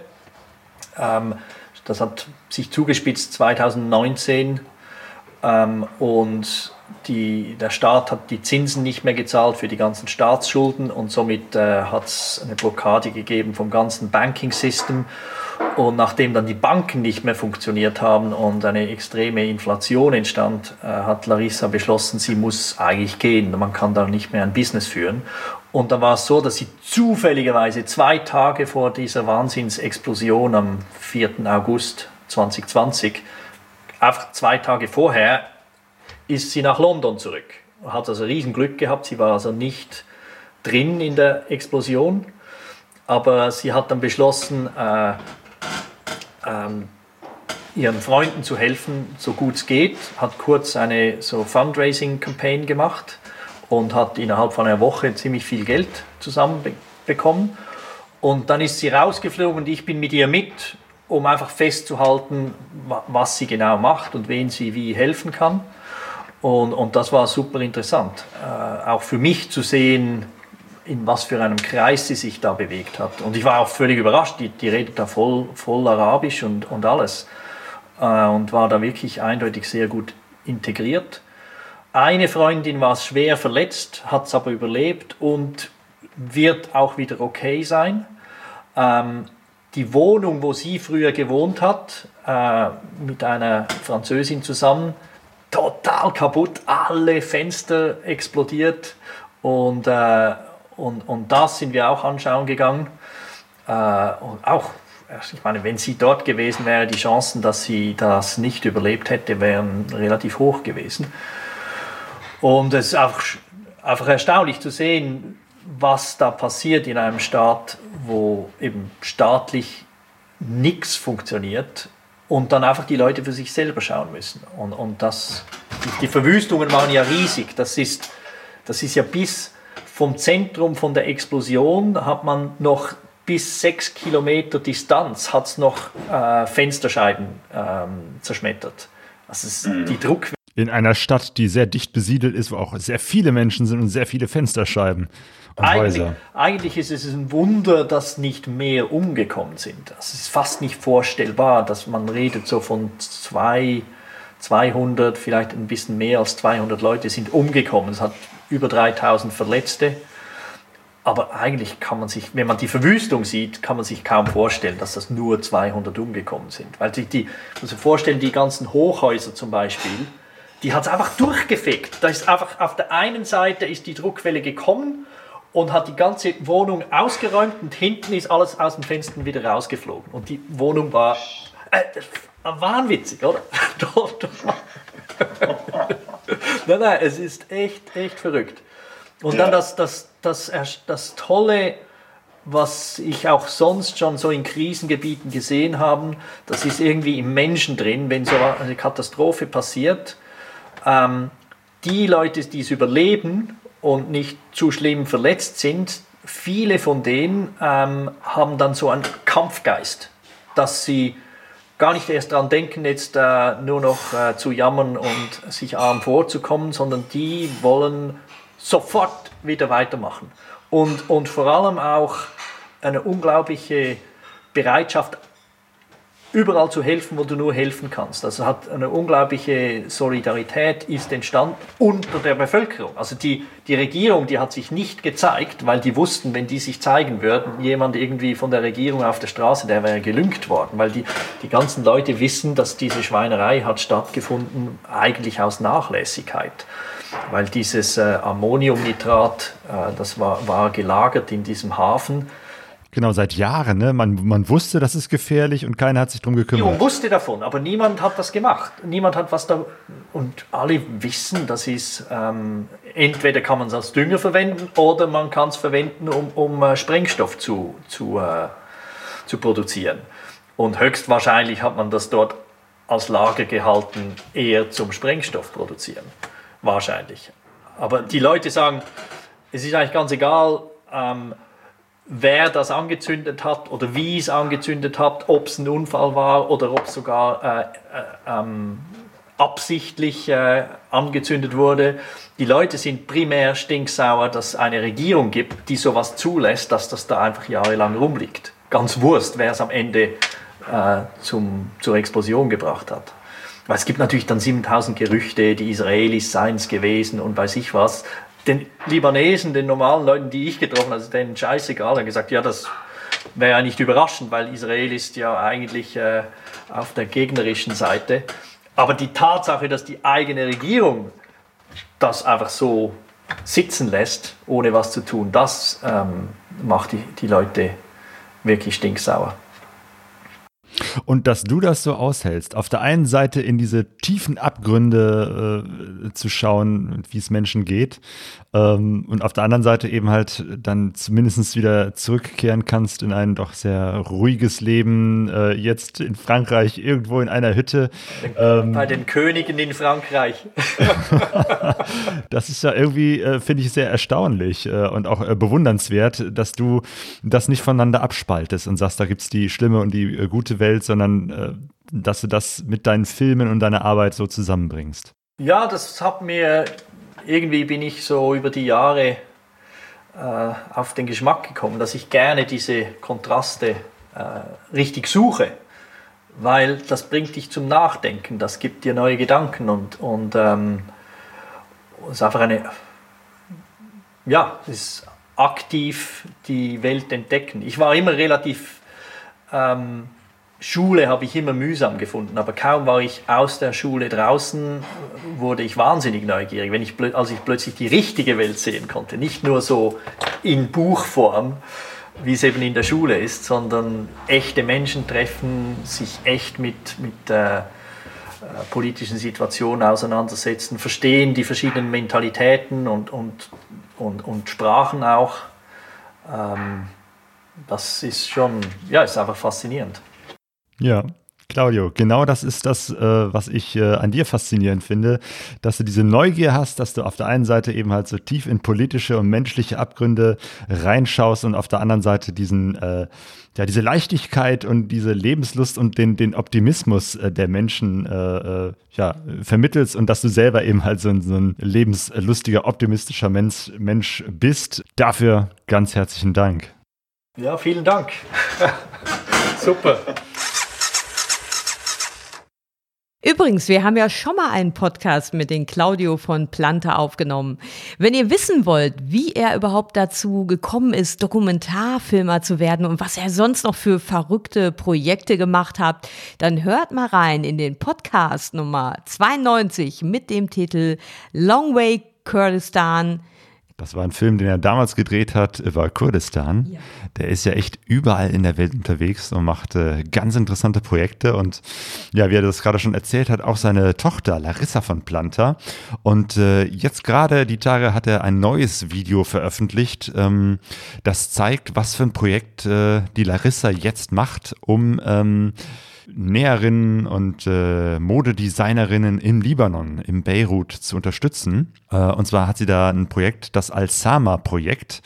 ähm, das hat sich zugespitzt 2019 ähm, und die, der Staat hat die Zinsen nicht mehr gezahlt für die ganzen Staatsschulden und somit äh, hat es eine Blockade gegeben vom ganzen Banking-System. Und nachdem dann die Banken nicht mehr funktioniert haben und eine extreme Inflation entstand, äh, hat Larissa beschlossen, sie muss eigentlich gehen. Man kann da nicht mehr ein Business führen. Und dann war es so, dass sie zufälligerweise zwei Tage vor dieser Wahnsinnsexplosion am 4. August 2020, einfach zwei Tage vorher, ist sie nach London zurück. Hat also riesen Glück gehabt, sie war also nicht drin in der Explosion, aber sie hat dann beschlossen, äh, ähm, ihren Freunden zu helfen, so gut es geht, hat kurz eine so Fundraising-Campaign gemacht und hat innerhalb von einer Woche ziemlich viel Geld zusammenbekommen. Und dann ist sie rausgeflogen und ich bin mit ihr mit, um einfach festzuhalten, was sie genau macht und wen sie wie helfen kann. Und, und das war super interessant, äh, auch für mich zu sehen, in was für einem Kreis sie sich da bewegt hat. Und ich war auch völlig überrascht, die, die redet da voll, voll Arabisch und, und alles. Äh, und war da wirklich eindeutig sehr gut integriert. Eine Freundin war schwer verletzt, hat es aber überlebt und wird auch wieder okay sein. Ähm, die Wohnung, wo sie früher gewohnt hat, äh, mit einer Französin zusammen, total kaputt, alle Fenster explodiert und, äh, und, und das sind wir auch anschauen gegangen. Äh, und auch, ich meine, wenn sie dort gewesen wäre, die Chancen, dass sie das nicht überlebt hätte, wären relativ hoch gewesen. Und es ist einfach, einfach erstaunlich zu sehen, was da passiert in einem Staat, wo eben staatlich nichts funktioniert und dann einfach die Leute für sich selber schauen müssen. Und, und das, die Verwüstungen waren ja riesig. Das ist, das ist ja bis vom Zentrum von der Explosion hat man noch bis sechs Kilometer Distanz hat es noch äh, Fensterscheiben ähm, zerschmettert. Also die Druck in einer Stadt, die sehr dicht besiedelt ist, wo auch sehr viele Menschen sind und sehr viele Fensterscheiben eigentlich. Eigentlich ist es ein Wunder, dass nicht mehr umgekommen sind. Es ist fast nicht vorstellbar, dass man redet so von zwei, 200, vielleicht ein bisschen mehr als 200 Leute sind umgekommen. Es hat über 3000 Verletzte. Aber eigentlich kann man sich, wenn man die Verwüstung sieht, kann man sich kaum vorstellen, dass das nur 200 umgekommen sind. Weil sich die, muss sich vorstellen, die ganzen Hochhäuser zum Beispiel, die hat es einfach durchgefegt. Da ist einfach auf der einen Seite ist die Druckwelle gekommen und hat die ganze Wohnung ausgeräumt und hinten ist alles aus den Fenstern wieder rausgeflogen. Und die Wohnung war äh, wahnwitzig, oder? nein, nein, es ist echt, echt verrückt. Und dann das, das, das, das Tolle, was ich auch sonst schon so in Krisengebieten gesehen habe, das ist irgendwie im Menschen drin, wenn so eine Katastrophe passiert ähm, die Leute, die es überleben und nicht zu schlimm verletzt sind, viele von denen ähm, haben dann so einen Kampfgeist, dass sie gar nicht erst daran denken, jetzt äh, nur noch äh, zu jammern und sich arm vorzukommen, sondern die wollen sofort wieder weitermachen. Und, und vor allem auch eine unglaubliche Bereitschaft, überall zu helfen, wo du nur helfen kannst. Also hat eine unglaubliche Solidarität ist entstanden unter der Bevölkerung. Also die, die Regierung, die hat sich nicht gezeigt, weil die wussten, wenn die sich zeigen würden, jemand irgendwie von der Regierung auf der Straße, der wäre gelüngt worden, weil die, die ganzen Leute wissen, dass diese Schweinerei hat stattgefunden, eigentlich aus Nachlässigkeit. Weil dieses äh, Ammoniumnitrat, äh, das war, war gelagert in diesem Hafen, Genau, seit Jahren. Ne? Man, man wusste, das ist gefährlich und keiner hat sich darum gekümmert. Man wusste davon, aber niemand hat das gemacht. Niemand hat was da. Und alle wissen, das ist, ähm, entweder kann man es als Dünger verwenden oder man kann es verwenden, um, um äh, Sprengstoff zu, zu, äh, zu produzieren. Und höchstwahrscheinlich hat man das dort als Lager gehalten, eher zum Sprengstoff produzieren. Wahrscheinlich. Aber die Leute sagen, es ist eigentlich ganz egal, ähm, wer das angezündet hat oder wie es angezündet hat, ob es ein Unfall war oder ob es sogar äh, äh, ähm, absichtlich äh, angezündet wurde. Die Leute sind primär stinksauer, dass es eine Regierung gibt, die sowas zulässt, dass das da einfach jahrelang rumliegt. Ganz Wurst, wer es am Ende äh, zum, zur Explosion gebracht hat. weil es gibt natürlich dann 7000 Gerüchte, die Israelis seien es gewesen und weiß ich was. Den Libanesen, den normalen Leuten, die ich getroffen habe, also denen scheißegal, haben gesagt, ja, das wäre ja nicht überraschend, weil Israel ist ja eigentlich äh, auf der gegnerischen Seite. Aber die Tatsache, dass die eigene Regierung das einfach so sitzen lässt, ohne was zu tun, das ähm, macht die, die Leute wirklich stinksauer. Und dass du das so aushältst, auf der einen Seite in diese tiefen Abgründe äh, zu schauen, wie es Menschen geht, ähm, und auf der anderen Seite eben halt dann zumindest wieder zurückkehren kannst in ein doch sehr ruhiges Leben, äh, jetzt in Frankreich, irgendwo in einer Hütte. Ähm, Bei den Königen in Frankreich. das ist ja irgendwie, äh, finde ich, sehr erstaunlich äh, und auch äh, bewundernswert, dass du das nicht voneinander abspaltest und sagst, da gibt es die schlimme und die äh, gute Welt, sondern äh, dass du das mit deinen Filmen und deiner Arbeit so zusammenbringst. Ja, das hat mir irgendwie bin ich so über die Jahre äh, auf den Geschmack gekommen, dass ich gerne diese Kontraste äh, richtig suche, weil das bringt dich zum Nachdenken, das gibt dir neue Gedanken und, und ähm, es ist einfach eine, ja, ist aktiv die Welt entdecken. Ich war immer relativ ähm, Schule habe ich immer mühsam gefunden, aber kaum war ich aus der Schule draußen, wurde ich wahnsinnig neugierig, wenn ich, als ich plötzlich die richtige Welt sehen konnte. Nicht nur so in Buchform, wie es eben in der Schule ist, sondern echte Menschen treffen, sich echt mit, mit äh, politischen Situationen auseinandersetzen, verstehen die verschiedenen Mentalitäten und, und, und, und Sprachen auch. Ähm, das ist schon, ja, ist einfach faszinierend. Ja, Claudio, genau das ist das, äh, was ich äh, an dir faszinierend finde, dass du diese Neugier hast, dass du auf der einen Seite eben halt so tief in politische und menschliche Abgründe reinschaust und auf der anderen Seite diesen, äh, ja, diese Leichtigkeit und diese Lebenslust und den, den Optimismus äh, der Menschen äh, äh, ja, vermittelst und dass du selber eben halt so ein, so ein lebenslustiger, optimistischer Mensch, Mensch bist. Dafür ganz herzlichen Dank. Ja, vielen Dank. Super. Übrigens, wir haben ja schon mal einen Podcast mit den Claudio von Planta aufgenommen. Wenn ihr wissen wollt, wie er überhaupt dazu gekommen ist, Dokumentarfilmer zu werden und was er sonst noch für verrückte Projekte gemacht hat, dann hört mal rein in den Podcast Nummer 92 mit dem Titel Long Way Kurdistan das war ein Film, den er damals gedreht hat über Kurdistan. Ja. Der ist ja echt überall in der Welt unterwegs und macht äh, ganz interessante Projekte. Und ja, wie er das gerade schon erzählt hat, auch seine Tochter Larissa von Planta. Und äh, jetzt gerade die Tage hat er ein neues Video veröffentlicht, ähm, das zeigt, was für ein Projekt äh, die Larissa jetzt macht, um ähm, Näherinnen und äh, Modedesignerinnen im Libanon, im Beirut zu unterstützen. Äh, und zwar hat sie da ein Projekt, das Al-Sama-Projekt,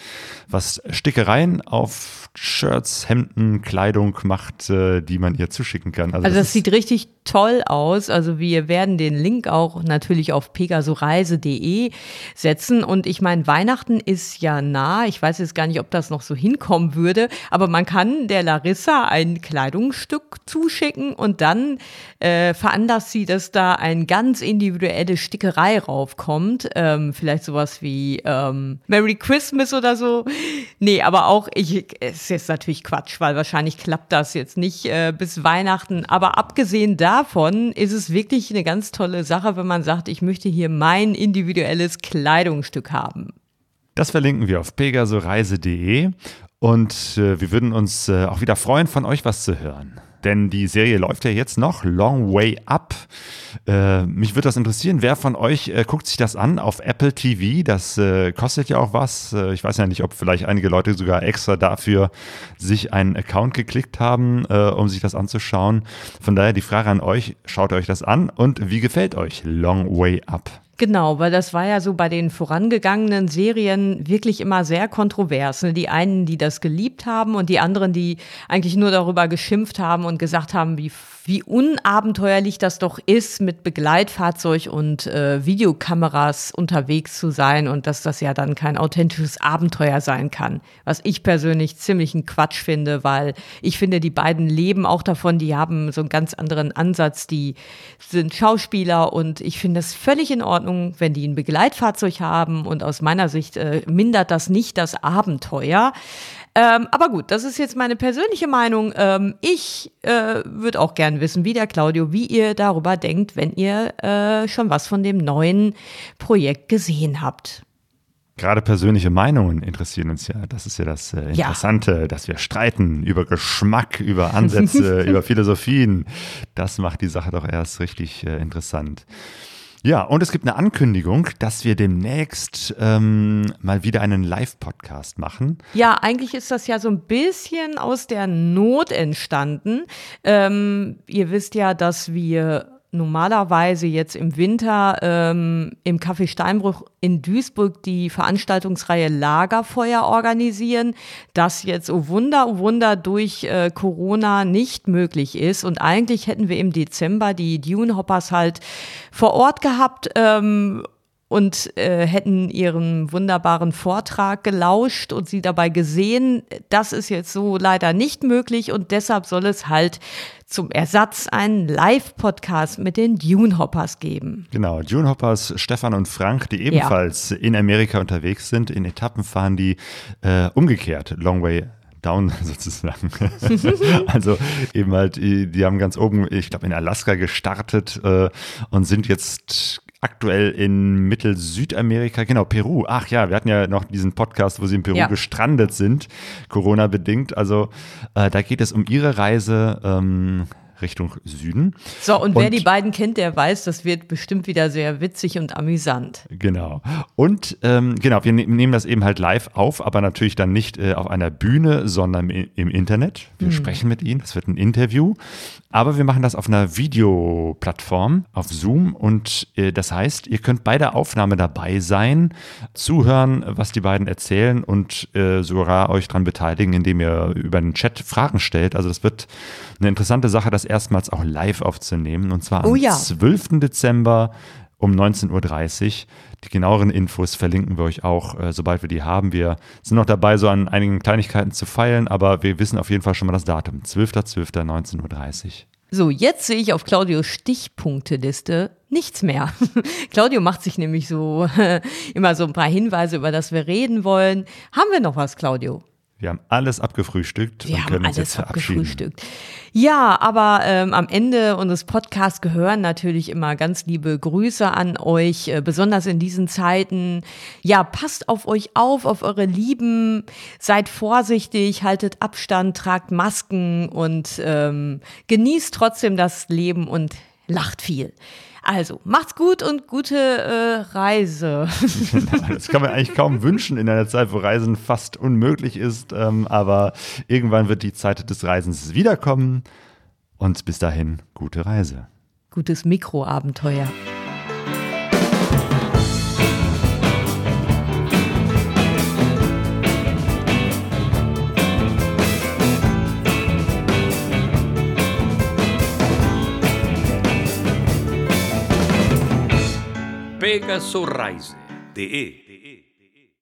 was Stickereien auf Shirts, Hemden, Kleidung macht, äh, die man ihr zuschicken kann. Also, also das, das sieht richtig toll aus. Also wir werden den Link auch natürlich auf pegasoreise.de setzen. Und ich meine, Weihnachten ist ja nah. Ich weiß jetzt gar nicht, ob das noch so hinkommen würde, aber man kann der Larissa ein Kleidungsstück zuschicken und dann äh, veranlasst sie, dass da ein ganz individuelle Stickerei raufkommt. Ähm, vielleicht sowas wie ähm, Merry Christmas oder so. Nee, aber auch, ich, es ist jetzt natürlich Quatsch, weil wahrscheinlich klappt das jetzt nicht äh, bis Weihnachten. Aber abgesehen davon ist es wirklich eine ganz tolle Sache, wenn man sagt, ich möchte hier mein individuelles Kleidungsstück haben. Das verlinken wir auf pegasoreise.de und äh, wir würden uns äh, auch wieder freuen, von euch was zu hören denn die Serie läuft ja jetzt noch, Long Way Up. Äh, mich würde das interessieren, wer von euch äh, guckt sich das an auf Apple TV? Das äh, kostet ja auch was. Äh, ich weiß ja nicht, ob vielleicht einige Leute sogar extra dafür sich einen Account geklickt haben, äh, um sich das anzuschauen. Von daher die Frage an euch, schaut euch das an und wie gefällt euch Long Way Up? Genau, weil das war ja so bei den vorangegangenen Serien wirklich immer sehr kontrovers. Ne? Die einen, die das geliebt haben und die anderen, die eigentlich nur darüber geschimpft haben und gesagt haben, wie wie unabenteuerlich das doch ist, mit Begleitfahrzeug und äh, Videokameras unterwegs zu sein und dass das ja dann kein authentisches Abenteuer sein kann. Was ich persönlich ziemlich ein Quatsch finde, weil ich finde, die beiden leben auch davon, die haben so einen ganz anderen Ansatz, die sind Schauspieler und ich finde es völlig in Ordnung, wenn die ein Begleitfahrzeug haben und aus meiner Sicht äh, mindert das nicht das Abenteuer. Ähm, aber gut, das ist jetzt meine persönliche Meinung. Ähm, ich äh, würde auch gern wissen, wie der Claudio, wie ihr darüber denkt, wenn ihr äh, schon was von dem neuen Projekt gesehen habt. Gerade persönliche Meinungen interessieren uns ja. Das ist ja das äh, Interessante, ja. dass wir streiten über Geschmack, über Ansätze, über Philosophien. Das macht die Sache doch erst richtig äh, interessant. Ja, und es gibt eine Ankündigung, dass wir demnächst ähm, mal wieder einen Live-Podcast machen. Ja, eigentlich ist das ja so ein bisschen aus der Not entstanden. Ähm, ihr wisst ja, dass wir normalerweise jetzt im Winter ähm, im Café Steinbruch in Duisburg die Veranstaltungsreihe Lagerfeuer organisieren, das jetzt, oh Wunder, oh Wunder, durch äh, Corona nicht möglich ist. Und eigentlich hätten wir im Dezember die Dune Hoppers halt vor Ort gehabt. Ähm, und äh, hätten ihren wunderbaren Vortrag gelauscht und sie dabei gesehen. Das ist jetzt so leider nicht möglich und deshalb soll es halt zum Ersatz einen Live-Podcast mit den Dune Hoppers geben. Genau, Dune Hoppers, Stefan und Frank, die ebenfalls ja. in Amerika unterwegs sind. In Etappen fahren die äh, umgekehrt, Long Way down sozusagen. also eben halt, die haben ganz oben, ich glaube in Alaska gestartet äh, und sind jetzt aktuell in Mittel-Südamerika, genau, Peru. Ach ja, wir hatten ja noch diesen Podcast, wo sie in Peru ja. gestrandet sind, Corona-bedingt. Also äh, da geht es um ihre Reise. Ähm, Richtung Süden. So, und, und wer die beiden kennt, der weiß, das wird bestimmt wieder sehr witzig und amüsant. Genau. Und ähm, genau, wir ne nehmen das eben halt live auf, aber natürlich dann nicht äh, auf einer Bühne, sondern im, im Internet. Wir mhm. sprechen mit ihnen, das wird ein Interview. Aber wir machen das auf einer Videoplattform, auf Zoom. Und äh, das heißt, ihr könnt bei der Aufnahme dabei sein, zuhören, was die beiden erzählen und äh, sogar euch daran beteiligen, indem ihr über den Chat Fragen stellt. Also das wird eine interessante Sache, das erstmals auch live aufzunehmen. Und zwar am oh ja. 12. Dezember um 19.30 Uhr. Die genaueren Infos verlinken wir euch auch, äh, sobald wir die haben. Wir sind noch dabei, so an einigen Kleinigkeiten zu feilen, aber wir wissen auf jeden Fall schon mal das Datum. 12.12.19.30 Uhr. So, jetzt sehe ich auf Claudios Stichpunkteliste nichts mehr. Claudio macht sich nämlich so immer so ein paar Hinweise, über das wir reden wollen. Haben wir noch was, Claudio? Wir haben alles abgefrühstückt wir und können uns jetzt verabschieden. Abgefrühstückt. Ja, aber ähm, am Ende unseres Podcasts gehören natürlich immer ganz liebe Grüße an euch, äh, besonders in diesen Zeiten. Ja, passt auf euch auf, auf eure Lieben, seid vorsichtig, haltet Abstand, tragt Masken und ähm, genießt trotzdem das Leben und lacht viel. Also, macht's gut und gute äh, Reise. das kann man eigentlich kaum wünschen in einer Zeit, wo Reisen fast unmöglich ist. Ähm, aber irgendwann wird die Zeit des Reisens wiederkommen. Und bis dahin, gute Reise. Gutes Mikroabenteuer. pegasoreise.de